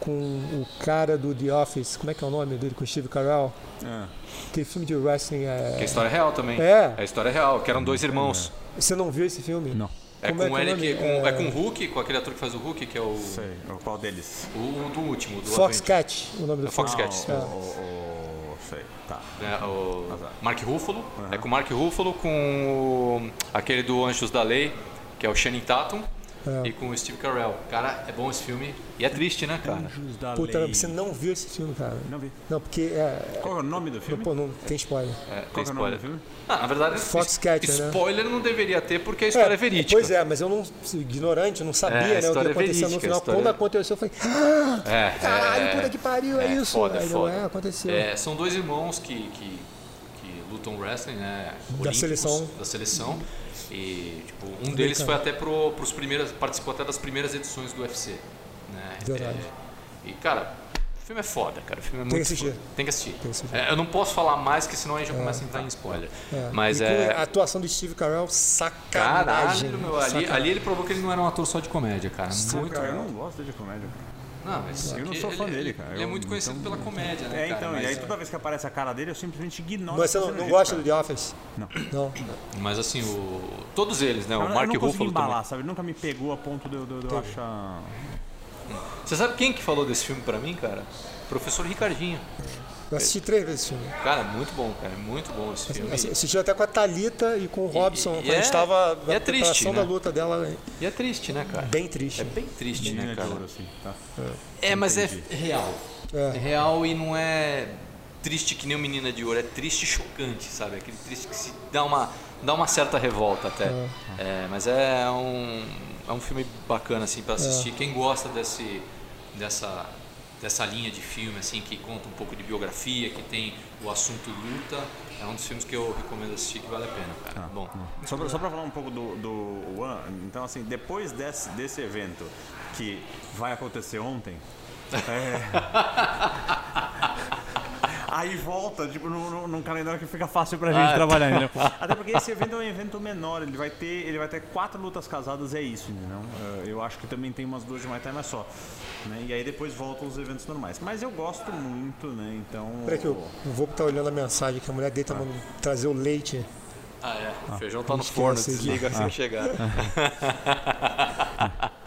Com o cara do The Office, como é que é o nome dele? Com o Steve Carell. É. Aquele filme de wrestling Que é é. história real também. É. É história real, que eram dois irmãos. Você não viu esse filme? Não. É é com é nome? que. Com, É- é... com o Hulk, com aquele ator que faz o Hulk, que é o. Sei, qual deles? O, do último, do Foxcat, o nome do É filme. Foxcat. Ah, o, É. o, o, sei, tá. né, o. Mark Ruffalo. É com o Mark Ruffalo, com o- aquele do Anjos da Lei, que é o Channing Tatum, É. e com o Steve Carell. Cara, é bom esse filme. E é triste, né, cara? Anjos da Puta, Lei. você não viu esse filme, cara. Não vi. Não, porque é. Qual é o nome do Não, filme? pô, não tem spoiler. É, Qual tem que é o nome spoiler. do filme? Ah, na verdade, Foxcatcher, né? spoiler não deveria ter porque a história é, verídica. Pois é, mas eu não, ignorante, não sabia É, né, o que é aconteceu no verídica, final. história Quando é- aconteceu, eu falei, ah, É, caralho, é, puta que pariu, é, é, isso. foda, Aí não foda. é, aconteceu. É, são dois irmãos que, que, que lutam wrestling, né? olímpicos, seleção. Da seleção. E tipo, um deles foi até pro, pros primeiras. participou até das primeiras edições do UFC. Né? Verdade. É, e cara, o filme é foda, cara. O filme é que muito assistir. foda. Tem que assistir. que assistir. É, eu não posso falar mais, que senão a gente já começa a entrar em spoiler. É. Mas E é. A atuação do Steve Carell, sacanagem. Caralho, meu, ali, sacanagem. ali ele provou que ele não era um ator só de comédia, cara. Muito Cara, eu não gosto de comédia, cara. Não, mas Eu não sou fã ele, dele, cara. Ele é Eu- muito conhecido então- pela comédia, né? É, cara? então, Mas- e aí toda vez que aparece a cara dele, eu simplesmente ignoro. Mas você não, não gosta cara. do The Office? Não. Não. Mas assim, o... todos eles, né? Eu, O eu Mark não consegui Ruffalo também. embalar, sabe? Ele nunca me pegou a ponto de eu, de eu- de eu achar... Você sabe quem que falou desse filme pra mim, cara? Professor Ricardinho. Eu assisti três vezes esse filme. Cara, muito bom, cara. Muito bom esse filme. Assi- Assisti até com a Thalita e com o Robson, e quando a é- gente estava e é na triste, preparação né? da luta dela. E é triste, né, cara? Bem triste. É bem triste, né, cara? ouro, assim, tá? É, mas é real. É. É real e não é triste que nem o Menina de Ouro. É triste e chocante, sabe? Aquele triste que se dá uma, dá uma certa revolta até. É, mas é um, é um filme bacana, assim, pra assistir. Quem gosta desse, dessa, dessa linha de filme, assim, que conta um pouco de biografia, que tem o assunto luta, é um dos filmes que eu recomendo assistir que vale a pena, cara. Bom, Só pra, só pra falar um pouco do, do One, então assim, depois desse, desse evento que vai acontecer ontem, é... aí volta, tipo, num, num- num calendário que fica fácil pra gente trabalhar, entendeu? Até porque esse evento é um evento menor, ele vai ter, ele vai ter quatro lutas casadas, é isso, entendeu? É, Eu acho que também tem umas duas de Muay Thai, mas só. Né? E aí depois voltam os eventos normais. Mas eu gosto muito, né? Então. Peraí que eu vou estar olhando a mensagem que a mulher dele tá mandando trazer o leite. Ah, é. O feijão tá no forno, desliga assim que chegar.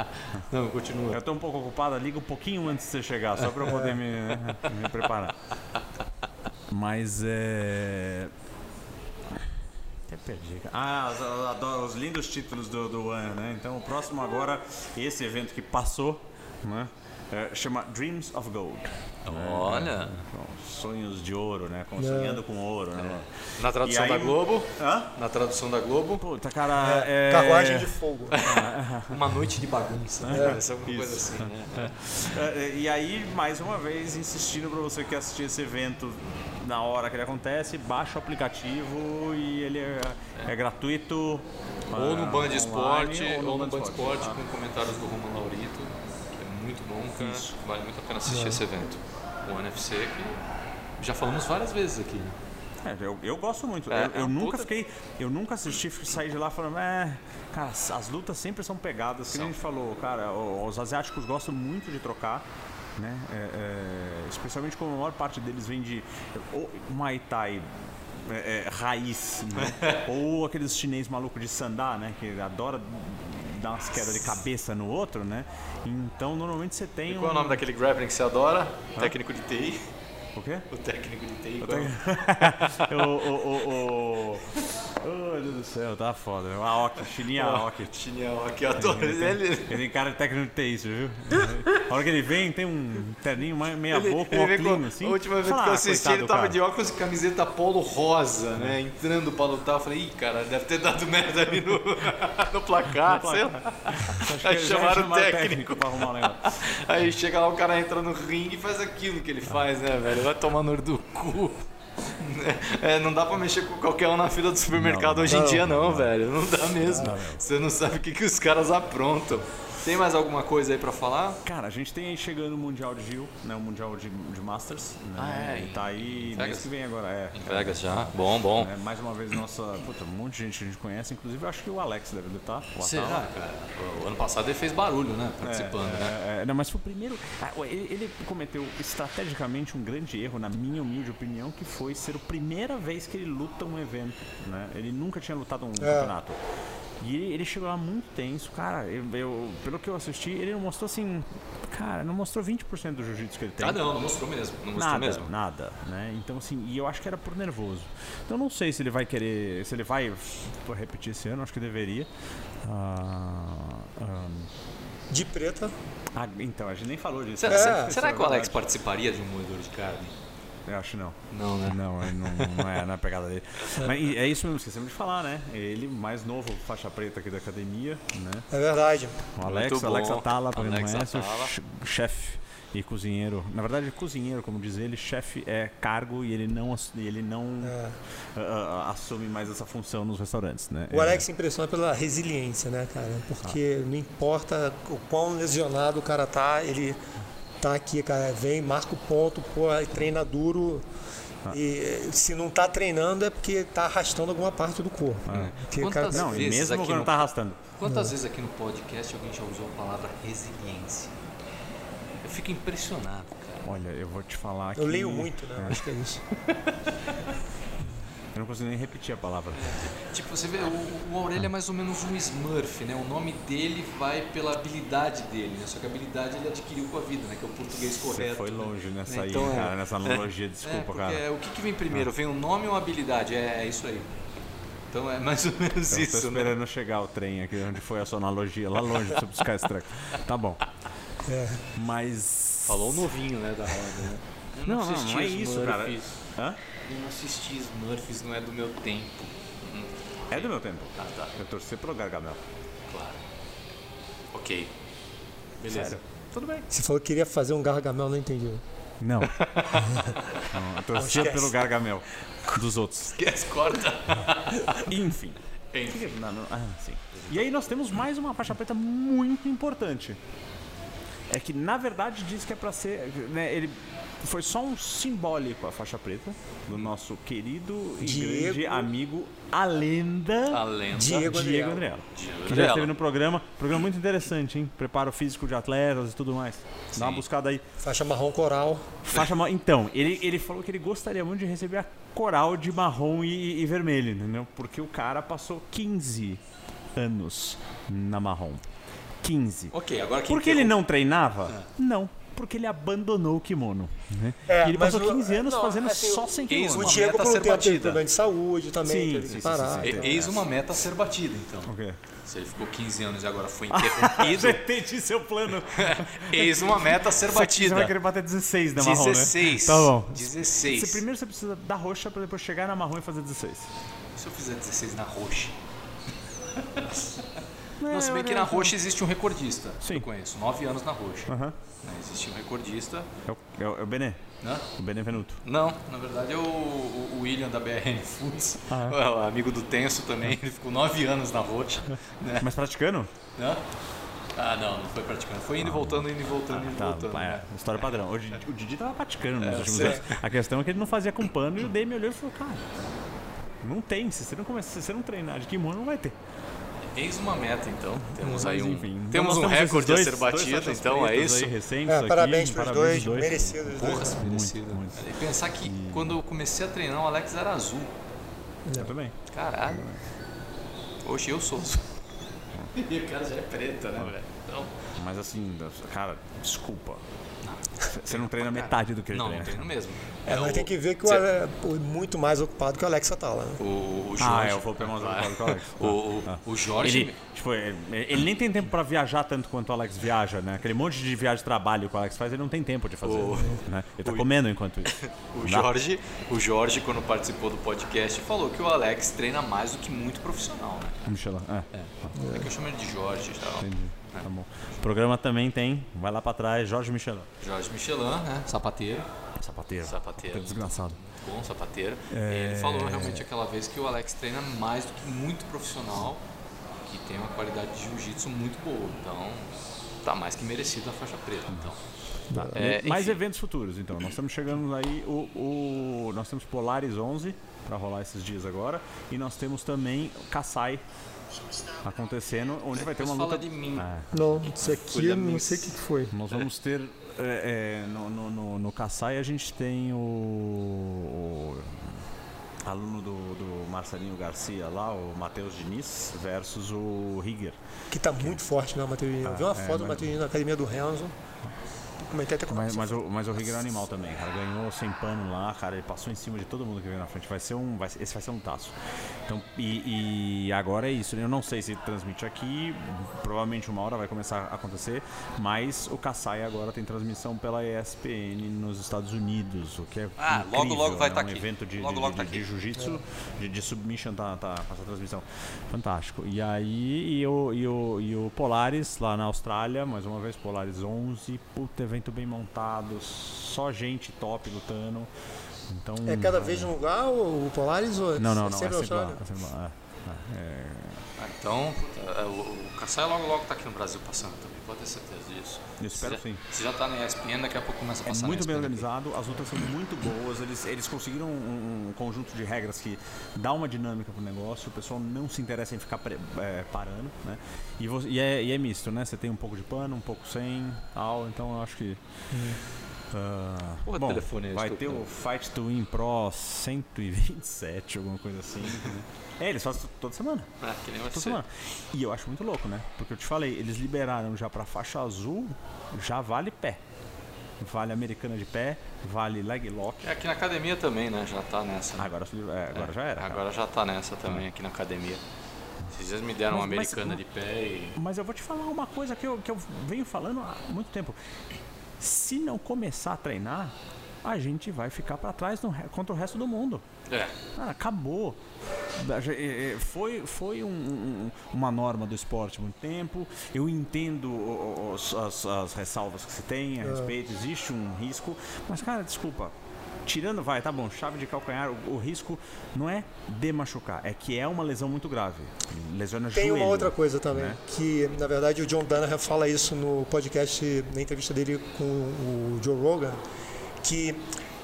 Não, continua. Eu tô um pouco ocupado, liga um pouquinho antes de você chegar, só pra eu poder me, me preparar. Mas é. Até perdi. Ah, adoro os lindos títulos do, do ano, né? Então o próximo agora, esse evento que passou, né? É, chama Dreams of Gold. Olha. Sonhos de ouro, né? Com, sonhando com ouro, né? Na tradução aí- da Globo. Hã? Na tradução da Globo. Puta, cara. É, Carruagem de fogo. Uma noite de bagunça. né? Essa é alguma coisa assim, né? É, E aí, mais uma vez, insistindo pra você que assistir esse evento na hora que ele acontece, baixa o aplicativo e ele é, é gratuito. Ou no ah, Band Esporte, ou no Band Esporte. Esporte, com comentários do Romulo Laurito. É muito bom, cara. Vale muito a pena assistir esse evento. O NFC, que já falamos várias vezes aqui. É, eu, eu gosto muito. É, eu é eu um nunca puta- fiquei. Eu nunca assisti saí de lá falando, é. Cara, as, as lutas sempre são pegadas. Que a gente falou, cara, os asiáticos gostam muito de trocar. Né? É, é, especialmente como a maior parte deles vem de ou Muay Thai é, é, raiz, né? ou aqueles chinês malucos de sandá, né? Que adora dar umas quedas de cabeça no outro, né? Então normalmente você tem Qual é o um- nome daquele grappling que você adora? Técnico de TI. O quê? O técnico de TI. é? o, o, o, o... Oh, meu Deus do céu, tá foda. O Aoki, Chininha Aoki. Chinel aqui, eu adoro ele. Ele tem cara de técnico de TI, você viu? A hora que ele vem, tem um terninho meia Ele, boca, ele um óculos assim. a última vez Fala, que eu "Ah, assisti, ele tava cara." de óculos e camiseta polo rosa, né? Entrando pra lutar. Eu falei, ih, cara, deve ter dado merda ali no, no placar, sei lá. Acho que Aí chamaram o chamaram técnico. pra arrumar o negócio. Aí chega lá, o cara entra no ringue e faz aquilo que ele faz, né, velho? Vai tomar no do cu. É, não dá pra mexer com qualquer um na fila do supermercado Não, hoje em não, dia, não, velho. Não dá mesmo. Você não sabe o que, que os caras aprontam. Tem mais alguma coisa aí pra falar? Cara, a gente tem aí chegando o Mundial de Rio, né? O Mundial de, de Masters. Né? Ah, é, E Tá aí mês que vem agora, é. Em Vegas já. Bom, bom. É, mais uma vez, nossa. Puta, um monte de gente que a gente conhece, inclusive eu acho que o Alex deve estar. O Será, Atala. cara? O ano passado ele fez barulho, né? Participando, né? É, é, não, mas foi o primeiro. ah, Ele, ele cometeu estrategicamente um grande erro, na minha humilde opinião, que foi ser a primeira vez que ele luta um evento. Né? Ele nunca tinha lutado um campeonato. E ele, ele chegou lá muito tenso, cara. Eu, eu- pelo que eu assisti, ele não mostrou assim. Cara, não mostrou 20% do jiu-jitsu que ele tem. Ah, não, não mostrou mesmo. Não mostrou Nada, mesmo. nada, né? Então assim, e eu acho que era por nervoso. Então não sei se ele vai querer, se ele vai repetir esse ano, acho que deveria. Ah, ah, De preta. ah, então, a gente nem falou disso. Será, né? será- é que o Alex participaria de um moedor de carne? Eu acho não. Não, né? Não, ele não, não é na pegada dele. Mas e- é isso mesmo, esquecemos de falar, né? Ele, mais novo, faixa preta aqui da academia, né? É verdade. O Alex, Alex. Atala, pra quem não Alex conhece, o chefe e cozinheiro. Na verdade, cozinheiro, como diz ele, chefe é cargo e ele não, ele não É. ah, ah, assume mais essa função nos restaurantes, né? O Alex se impressiona pela resiliência, né, cara? Porque não importa o quão lesionado o cara tá, ele tá aqui, cara. Vem, marca o ponto, pô, aí treina duro. E se não tá treinando é porque tá arrastando alguma parte do corpo. Porque o cara- Quantas Não, e vezes mesmo aqui quando no- tá arrastando. Quantas vezes aqui no podcast alguém já usou a palavra resiliência? Eu fico impressionado, cara. Olha, eu vou te falar que... eu leio muito, né? Acho que é isso. Eu não consigo nem repetir a palavra. Tipo, você vê, o, o Aurélio é mais ou menos um Smurf, né? O nome dele vai pela habilidade dele, né? Só que a habilidade ele adquiriu com a vida, né? Que é o português Você correto. foi né? longe nessa aí, Então, é. cara, nessa analogia, É, desculpa, cara. é, o que, que vem primeiro? Vem o nome ou a habilidade? É, é isso aí. Então é mais ou menos Eu tô isso, né? esperando chegar o trem aqui, onde foi a sua analogia, lá longe pra você buscar esse treco. Tá bom. É. Mas. Falou o novinho, né, da roda, né? Não, não, assisti não é isso, cara. Hã? Eu não assisti Smurfs, não é do meu tempo. É do meu tempo. Ah, tá. Eu torci pelo Gargamel. Claro. Ok. Beleza. Sério? Tudo bem. Você falou que queria fazer um gargamel, não entendi. Não. não eu torcia pelo Gargamel. Dos outros. Esquece, corta. Enfim. Enfim. Não, não, ah, sim. E aí nós temos mais uma faixa preta muito importante. É que na verdade diz que é pra ser. Né, ele foi só um simbólico a faixa preta do nosso querido e Diego- grande amigo, a lenda. A lenda. Diego Diego. Diego Que já esteve no programa. Programa muito interessante, hein? Preparo físico de atletas e tudo mais. Dá uma Sim. buscada aí. Faixa marrom coral. Faixa Então, ele, ele falou que ele gostaria muito de receber a coral de marrom e, e vermelho, entendeu? Porque o cara passou 15 anos na marrom. 15. Ok, agora Porque ele não treinava? Não. Porque ele abandonou o kimono. Né? É, e ele passou o- 15 anos não, fazendo assim, só sem kimono. O Diego por um ser tempo teve batida. problema de saúde também, Sim, teve sim, que sim, parar. sim, sim. então. Eis uma meta a ser batida, então. O quê? Se ele ficou 15 anos e agora foi interrompido, Já entendi seu plano. eis uma meta a ser Você batida. vai querer bater 16 na marrom, né? 16. Tá bom. 16. Você, primeiro você precisa da roxa pra depois chegar na marrom e fazer 16. Se eu fizer 16 na roxa. É, Não, se bem que na roxa existe um recordista. Sim. Eu conheço. 9 anos na roxa. Aham. Né, Existe um recordista. É o, é o, é o Benê. O Benevenuto. Não, na verdade é o, o- William da BRN Foods, Ah, o amigo do Tenso também, ele ficou nove anos na roxa. Né? Mas praticando? Né? Ah, não, não foi praticando. Foi indo e voltando, indo e voltando, indo e Tá, voltando. é, né? história padrão. O Didi, o Didi tava praticando nos últimos sei. anos. A questão é que ele não fazia com pano e o Demi olhou e falou, cara, não tem. Se você não, começa, se você não treinar de kimono, não vai ter. Eis uma meta, então. Temos aí um, enfim, temos um recorde a dois- ser dois batido, então é isso. Recentes É, aqui, parabéns pros parabéns dois, dois. merecidos. Porra, dois. merecido. muito. E pensar que quando eu comecei a treinar, o Alex era azul. Eu também. Caralho. Hoje eu sou azul. E o cara já é preto, né, velho? Então, Mas assim, cara, desculpa. Você não treina metade do que ele não, não treina. treino mesmo. É, mas o- tem que ver que o cê- Ale é muito mais ocupado que o Alex Atala, né? O, o Jorge. Ah, é, o Volpe é mais ocupado que o Alex. O, o, Ah. o Jorge. Ele, tipo, ele, ele nem tem tempo pra viajar tanto quanto o Alex viaja, né? Aquele monte de viagem de trabalho que o Alex faz, ele não tem tempo de fazer. O- né? Ele tá o- comendo enquanto isso. O? Jorge, o Jorge, quando participou do podcast, falou que o Alex treina mais do que muito profissional, né? Michelin. É, É que eu chamo ele de Jorge e tal. entendi. Tá bom. O programa também tem, vai lá pra trás, Jorge Michelin. Jorge Michelin, né? Sapateiro. Sapateiro. Sapateiro. Desgraçado. Muito bom, sapateiro. É. Ele falou realmente aquela vez que o Alex treina mais do que muito profissional, que tem uma qualidade de jiu-jitsu muito boa. Então, tá mais que merecido a faixa preta. Então, Tá. É, Mais eventos futuros, então. Nós estamos chegando aí, o, o- nós temos Polaris 11 para rolar esses dias agora. E nós temos também Kassai acontecendo, onde vai ter uma luta... de mim. É. Não, isso aqui eu não sei o que que foi. Nós vamos ter é, é, no, no, no, no Kassai a gente tem o, o aluno do, do Marcelinho Garcia lá, o Matheus Diniz, versus o Rigger. Que tá muito forte, né, o Matheus? Eu vi uma é, foto do Matheus na academia do Renzo. Comentei até com Mas, mas, o, mas o Rigger é um animal também, cara. Ganhou sem pano lá, cara. Ele passou em cima de todo mundo que veio na frente. Vai ser um. Vai, esse vai ser um taço. Então, e, e agora é isso. Eu não sei se transmite aqui. Provavelmente uma hora vai começar a acontecer. Mas o Kassai agora tem transmissão pela ESPN nos Estados Unidos. O que é. Ah, logo, incrível, logo vai né? tá um aqui. evento de, Logo, de, logo de, tá de jiu-jitsu, de, de submission tá, tá com essa transmissão. Fantástico. E aí, e o, e, o, e o Polaris lá na Austrália, mais uma vez, Polaris 11. Puta, evento bem montado, só gente top lutando. Então, É cada vez num lugar o, o Polaris ou Não, não, é não. sempre é sempre lá, é sempre lá, é, é. Ah, Então, é, o Kassai logo logo tá aqui no Brasil passando também, pode ter certeza disso. Eu espero se sim. Se já tá na ESPN, daqui a pouco começa a É passar muito na bem organizado, as lutas são muito boas, eles, eles conseguiram um, um conjunto de regras que dá uma dinâmica pro negócio, o pessoal não se interessa em ficar pre- é, parando, né? E, vo- e é, e é misto, né? Você tem um pouco de pano, um pouco sem, tal, então eu acho que. Ah, Porra, bom, telefone é vai ter o Fight to Win Pro 127, alguma coisa assim. né? É, eles fazem toda semana. É, que nem Toda ser. semana. E eu acho muito louco, né? Porque eu te falei, eles liberaram já pra faixa azul, já vale pé. Vale americana de pé, vale leg lock. É, aqui na academia também, né? Já tá nessa. né? Agora, é, agora já era. cara. Agora já tá nessa também aqui na academia. Esses dias me deram Mas- uma mas- americana de pé e. Mas eu vou te falar uma coisa que eu, que eu venho falando há muito tempo. Se não começar a treinar, a gente vai ficar pra trás no contra o resto do mundo. É. Cara, acabou. Eh, eh, Foi, foi um- um- uma norma do esporte há muito tempo. Eu entendo os- as, as ressalvas que se tem a respeito, existe um risco. Mas, cara, desculpa. Tirando, vai, tá bom, chave de calcanhar, o, o risco não é de machucar, é que é uma lesão muito grave. Lesiona Tem joelho. uma outra coisa também, né? que na verdade o John Danaher fala isso no podcast, na entrevista dele com o Joe Rogan, que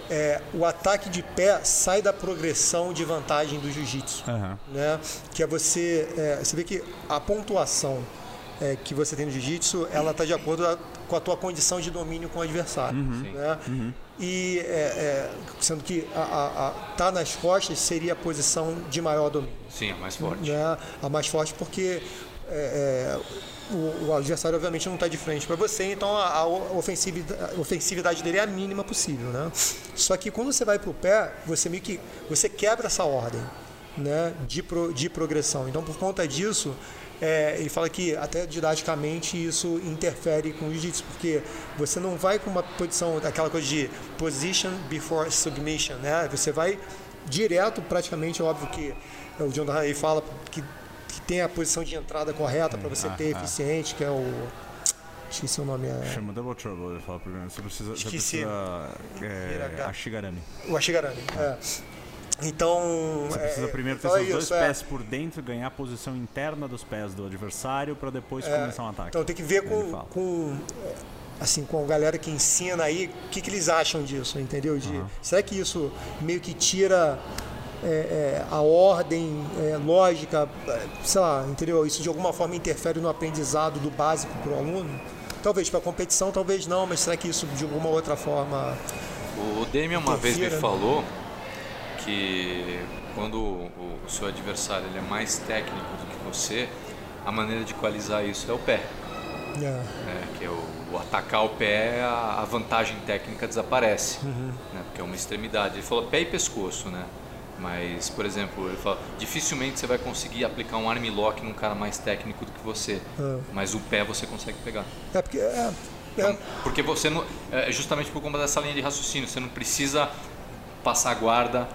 é, o ataque de pé sai da progressão de vantagem do jiu-jitsu. Aham. né? Que é você, é, você vê que a pontuação é, que você tem no jiu-jitsu, ela está de acordo com a tua condição de domínio com o adversário, Uhum. né? E é, é, sendo que a, a, a- tá nas costas seria a posição de maior domínio, Sim, é mais forte. né? A mais forte porque é, é, o, o adversário obviamente não está de frente para você, então a, a ofensividade, a ofensividade dele é a mínima possível, né? Só que quando você vai para o pé, você meio que você quebra essa ordem, né? De, pro, de progressão. Então por conta disso é, ele fala que até didaticamente isso interfere com o jiu-jitsu, porque você não vai com uma posição, aquela coisa de position before submission, né? Você vai direto, praticamente, é óbvio que o John Ray fala que, que, tem a posição de entrada correta para você ah, ter ah. eficiente, que é o Esqueci o nome. É... Chama Double Trouble, ele fala primeiro. Você precisa. Esqueci. Você precisa, é, Ashigarami. O Ashigarami, é. Então. Você precisa é, primeiro ter seus dois é. pés por dentro, ganhar a posição interna dos pés do adversário para depois é, começar um ataque. Então tem que ver com, com assim com a galera que ensina aí o que, que eles acham disso, entendeu? De, uhum. Será que isso meio que tira é, é, a ordem é, lógica, sei lá, entendeu? Isso de alguma forma interfere no aprendizado do básico para o aluno? Talvez para a competição, talvez não, mas será que isso de alguma outra forma. O Demian uma vez me falou que quando o, seu adversário ele é mais técnico do que você, a maneira de equalizar isso é o pé. Yeah. É. é, que é o, o, atacar o pé, a, a vantagem técnica desaparece, uhum. né, porque é uma extremidade. Ele falou pé e pescoço, né? Mas, por exemplo, ele fala, dificilmente você vai conseguir aplicar um arm lock num cara mais técnico do que você, uhum. mas o pé você consegue pegar. É porque é, então, porque você não, é justamente por conta dessa linha de raciocínio, você não precisa passar guarda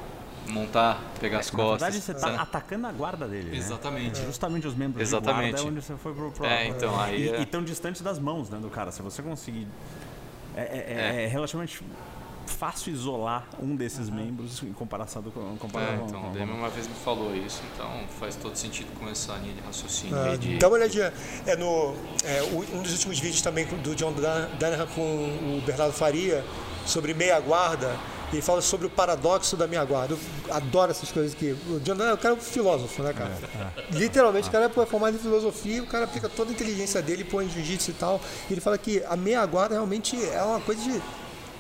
montar, pegar as costas. Na verdade, você está atacando a guarda dele. Né? Exatamente. É. Justamente os membros Exatamente. de guarda é onde você foi pro, pro É, então aí. E, é... e tão distante das mãos né, do cara. Se você conseguir. É, é, é. é relativamente fácil isolar um desses uhum. membros em comparação com comparado é, então, com, o uma vez me falou isso, então faz todo sentido com essa linha de raciocínio. Ah, de... Dá uma olhadinha. É no, é, um dos últimos vídeos também do John Danaher com o Bernardo Faria sobre meia guarda ele fala sobre o paradoxo da minha guarda. Eu adoro essas coisas aqui. O John Donne, o cara é um filósofo, né, cara? É, é. Literalmente, o cara é formado em filosofia, o cara aplica toda a inteligência dele, põe jiu-jitsu e tal. E ele fala que a meia guarda realmente é uma coisa de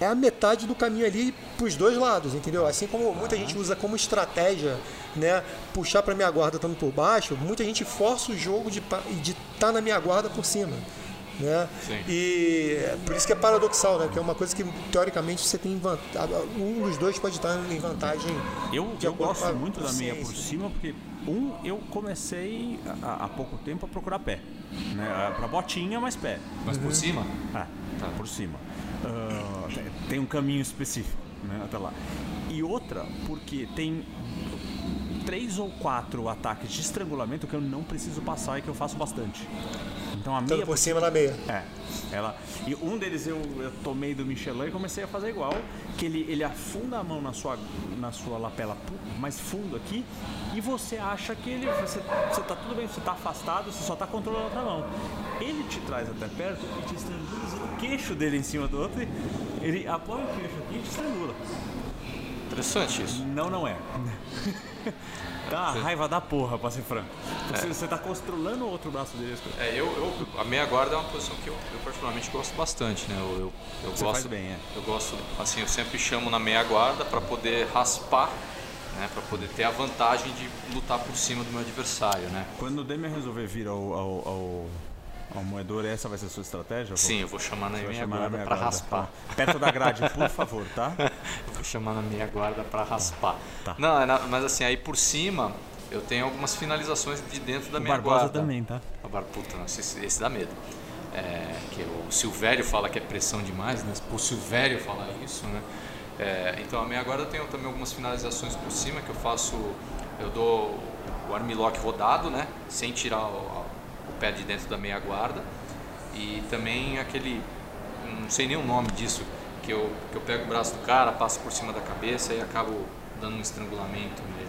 é a metade do caminho ali para os dois lados, entendeu? Assim como muita gente usa como estratégia, né, puxar para minha guarda estando por baixo, muita gente força o jogo de estar tá na minha guarda por cima. Né? Sim. E por isso que é paradoxal, né? Que é uma coisa que teoricamente você tem um dos dois pode estar em vantagem. Eu, eu gosto muito da meia por cima porque um eu comecei há, pouco tempo a procurar pé, né? Para botinha, mas pé. Mas por uhum. cima? É, tá. por cima. Uh, tem um caminho específico, né? Até lá. E outra porque tem três ou quatro ataques de estrangulamento que eu não preciso passar e que eu faço bastante. Então a meia. Tanto por cima na meia. É. Ela, e um deles eu, eu tomei do Michelin e comecei a fazer igual, que ele, ele afunda a mão na sua, na sua lapela mais fundo aqui e você acha que ele. Você, você tá tudo bem, você tá afastado, você só tá controlando a outra mão. Ele te traz até perto e te estrangula o queixo dele em cima do outro, ele apoia o queixo aqui e te estrangula. Interessante isso. Não, não é. Dá raiva da porra, pra ser franco. Porque é. você tá controlando o outro braço dele. É, eu, eu, a meia guarda é uma posição que eu, eu particularmente gosto bastante, né? Eu, eu, eu você gosto, bem, é. Eu gosto, assim, eu sempre chamo na meia guarda para poder raspar né, para poder ter a vantagem de lutar por cima do meu adversário, né? Quando o Demian resolver vir ao, ao, ao o moedor, essa vai ser a sua estratégia? Sim, eu vou chamar na minha guarda para raspar. Perto da grade, por favor, tá? chamar na minha guarda para raspar. Tá. Não, é mas assim, aí por cima eu tenho algumas finalizações de dentro da o minha Barbosa guarda. também, tá? O Barputa, não, esse, esse dá medo. É, que o Silvério fala que é pressão demais, né? O Silvério fala isso, né? É, então a minha guarda tenho também algumas finalizações por cima que eu faço, eu dou o armlock rodado, né? Sem tirar o, pé de dentro da meia guarda. E também aquele, não sei nem o nome disso, que eu, que eu pego o braço do cara, passo por cima da cabeça e acabo dando um estrangulamento nele.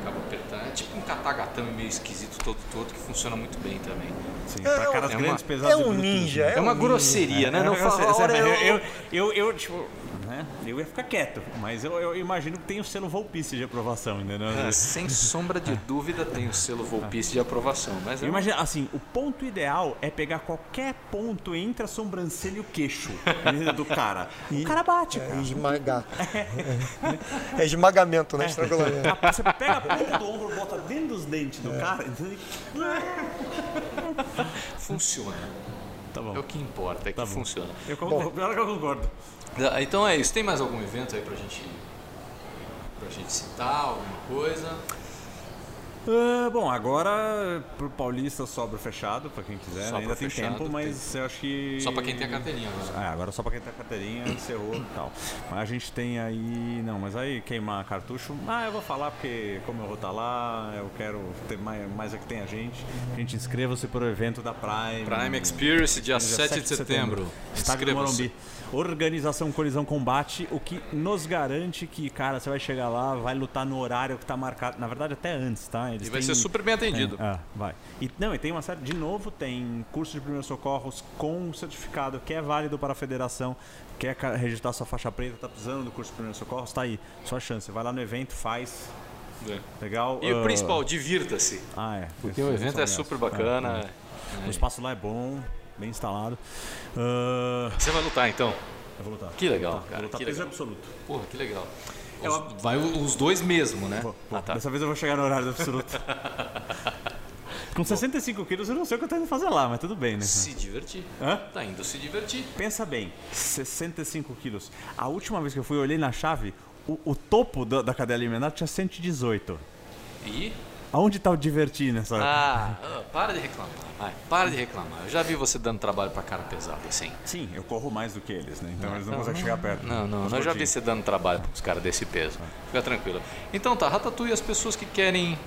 Acabo apertando. É tipo um katagatame meio esquisito todo todo que funciona muito bem também. Sim, é, pra caras é grandes, uma, pesados. É um ninja. É, é uma um grosseria, ninja. né? Não é, fala, eu, eu, eu, eu, tipo, né? Eu ia ficar quieto, mas eu, eu imagino que tem o selo Volpice de aprovação ainda, né? É, sem sombra de dúvida tem o selo Volpice de aprovação. Mas eu imagino, assim, o ponto ideal é pegar qualquer ponto entre a sobrancelha e o queixo do cara. E, o cara bate, é, cara. Esmagar. É, esmagamento, né? É. Você pega a ponta do ombro, bota dentro dos dentes do é. cara. Funciona. Tá bom. É o que importa, é que Tá bom. funciona. Eu concordo. Pior que eu concordo. Então é isso. Tem mais algum evento aí pra gente, pra gente citar, alguma coisa? Ah, bom, agora pro Paulista sobra fechado, pra quem quiser. Sobra Ainda tem fechado, tempo, mas eu acho que. Só pra quem tem a carteirinha agora. É, agora só pra quem tem a carteirinha, encerrou e tal. Mas a gente tem aí. Não, mas aí queimar cartucho. Ah, eu vou falar porque, como eu vou estar lá, eu quero ter mais, mais é que tem a gente. A gente inscreva-se pro evento da Prime. Prime Experience, dia, Dia 7 de setembro. Estádio do Inscreva-se. Morumbi. Organização Colisão Combate, o que nos garante que, cara, você vai chegar lá, vai lutar no horário que tá marcado. Na verdade, até antes, tá? Eles E vai têm- ser super bem atendido. tem, ah, vai. E, não, e tem uma série, de novo, tem curso de primeiros socorros com certificado que é válido para a federação, quer ca- registrar sua faixa preta, tá precisando do curso de primeiros socorros, tá aí, sua chance. Vai lá no evento, faz, É. legal. E o ah, principal, divirta-se. Ah, é. Porque o evento é negócio. super bacana. é. O espaço lá é bom, bem instalado. Ah, Você vai lutar então? eu vou lutar. Que legal, lutar, cara, Vou lutar que peso legal. absoluto. Porra, que legal. Os- vai os dois mesmo, né? Ah, tá. Dessa vez eu vou chegar no horário do absoluto. Com 65 quilos eu não sei o que eu tô indo fazer lá, mas tudo bem, né? Se divertir. Hã? Tá indo se divertir. Pensa bem, 65 quilos. A última vez que eu fui, eu olhei na chave, o, o topo da, da cadeia alimentar tinha 118. E. Aonde tá o divertir nessa? Ah, ah, para de reclamar. Vai, para de reclamar. Eu já vi você dando trabalho pra cara pesado assim. Sim, eu corro mais do que eles, né? Então eles não, conseguem chegar perto. Não, não, Os eu já vi você dando trabalho pros caras desse peso. Fica tranquilo. Então tá, Ratatouille, as pessoas que querem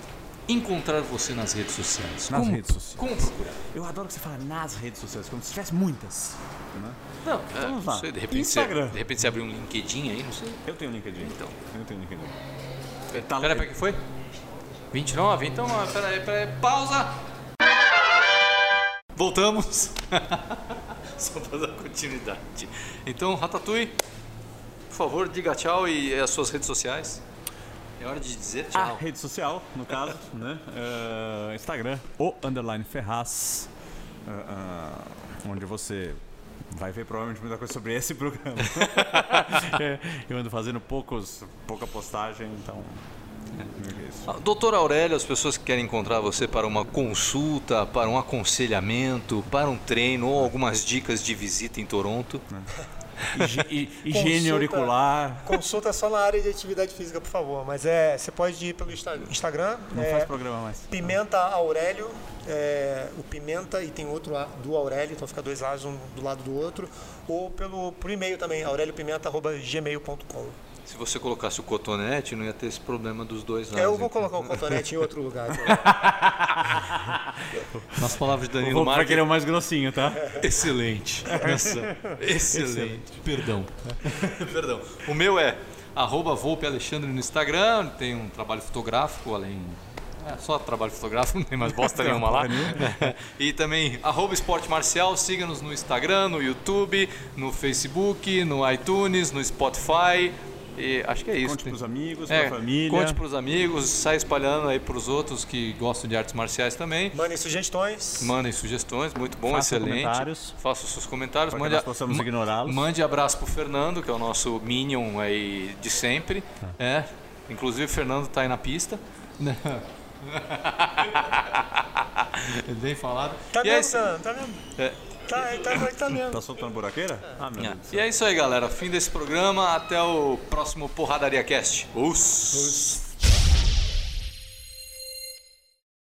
encontrar você nas redes sociais. Nas Como- redes sociais. Como procurar? Eu adoro que você fala nas redes sociais, como se tivesse muitas. né? Não, é, vamos não lá. sei, de repente, você, Instagram. de repente você abrir um LinkedIn aí, não sei. Eu tenho LinkedIn. Então. Eu tenho LinkedIn. Tá, peraí, peraí, que foi? 29? Então, ah, peraí, peraí, pausa! Voltamos. Só pra dar continuidade. Então, Ratatouille, por favor, diga tchau e as suas redes sociais. É hora de dizer tchau. rede social, no caso, né? Eh, Instagram, o underline Ferraz, eh, ah, onde você vai ver provavelmente muita coisa sobre esse programa. É, eu ando fazendo poucos, pouca postagem, então. É. Ah, Doutor Aurélio, as pessoas que querem encontrar você para uma consulta, para um aconselhamento, para um treino ou algumas dicas de visita em Toronto. Hi- Higiene Consulta- auricular. Consulta só na área de atividade física, por favor. Mas é, você pode ir pelo Insta- Instagram. Não é, faz programa mais. Pimenta Aurélio, é, o Pimenta e tem outro do Aurélio, então fica dois A's um do lado do outro. Ou pelo por e-mail também, aureliopimenta.gmail.com. Se você colocasse o cotonete, não ia ter esse problema dos dois lados. Eu vou colocar o cotonete em outro lugar. Nas palavras de Danilo vai Marques, querer o mais grossinho, tá? excelente. Essa, excelente. Perdão. Perdão. O meu é arroba Volpe Alexandre no Instagram, tem um trabalho fotográfico, além. É só trabalho fotográfico, não tem mais bosta nenhuma lá. e também arroba Esporte Marcial, siga-nos no Instagram, no YouTube, no Facebook, no iTunes, no Spotify. E acho que é isso. Conte Tem- pros amigos, É, pra família. Conte pros amigos, sai espalhando aí pros outros que gostam de artes marciais também. Mandem sugestões. Mandem sugestões, muito bom, Faça excelente. comentários. Faça os seus comentários. Para que Mande, nós possamos ignorá-los. Mande abraço pro Fernando, que é o nosso Minion aí de sempre. É. Inclusive o Fernando tá aí na pista. Bem falado. Tá E é vendo, isso- Sam? Tá vendo? é. Tá, tá, tá vendo. Tá soltando buraqueira? Ah, meu céu. E é isso aí, galera. Fim desse programa. Até o próximo Porradaria Cast. Os.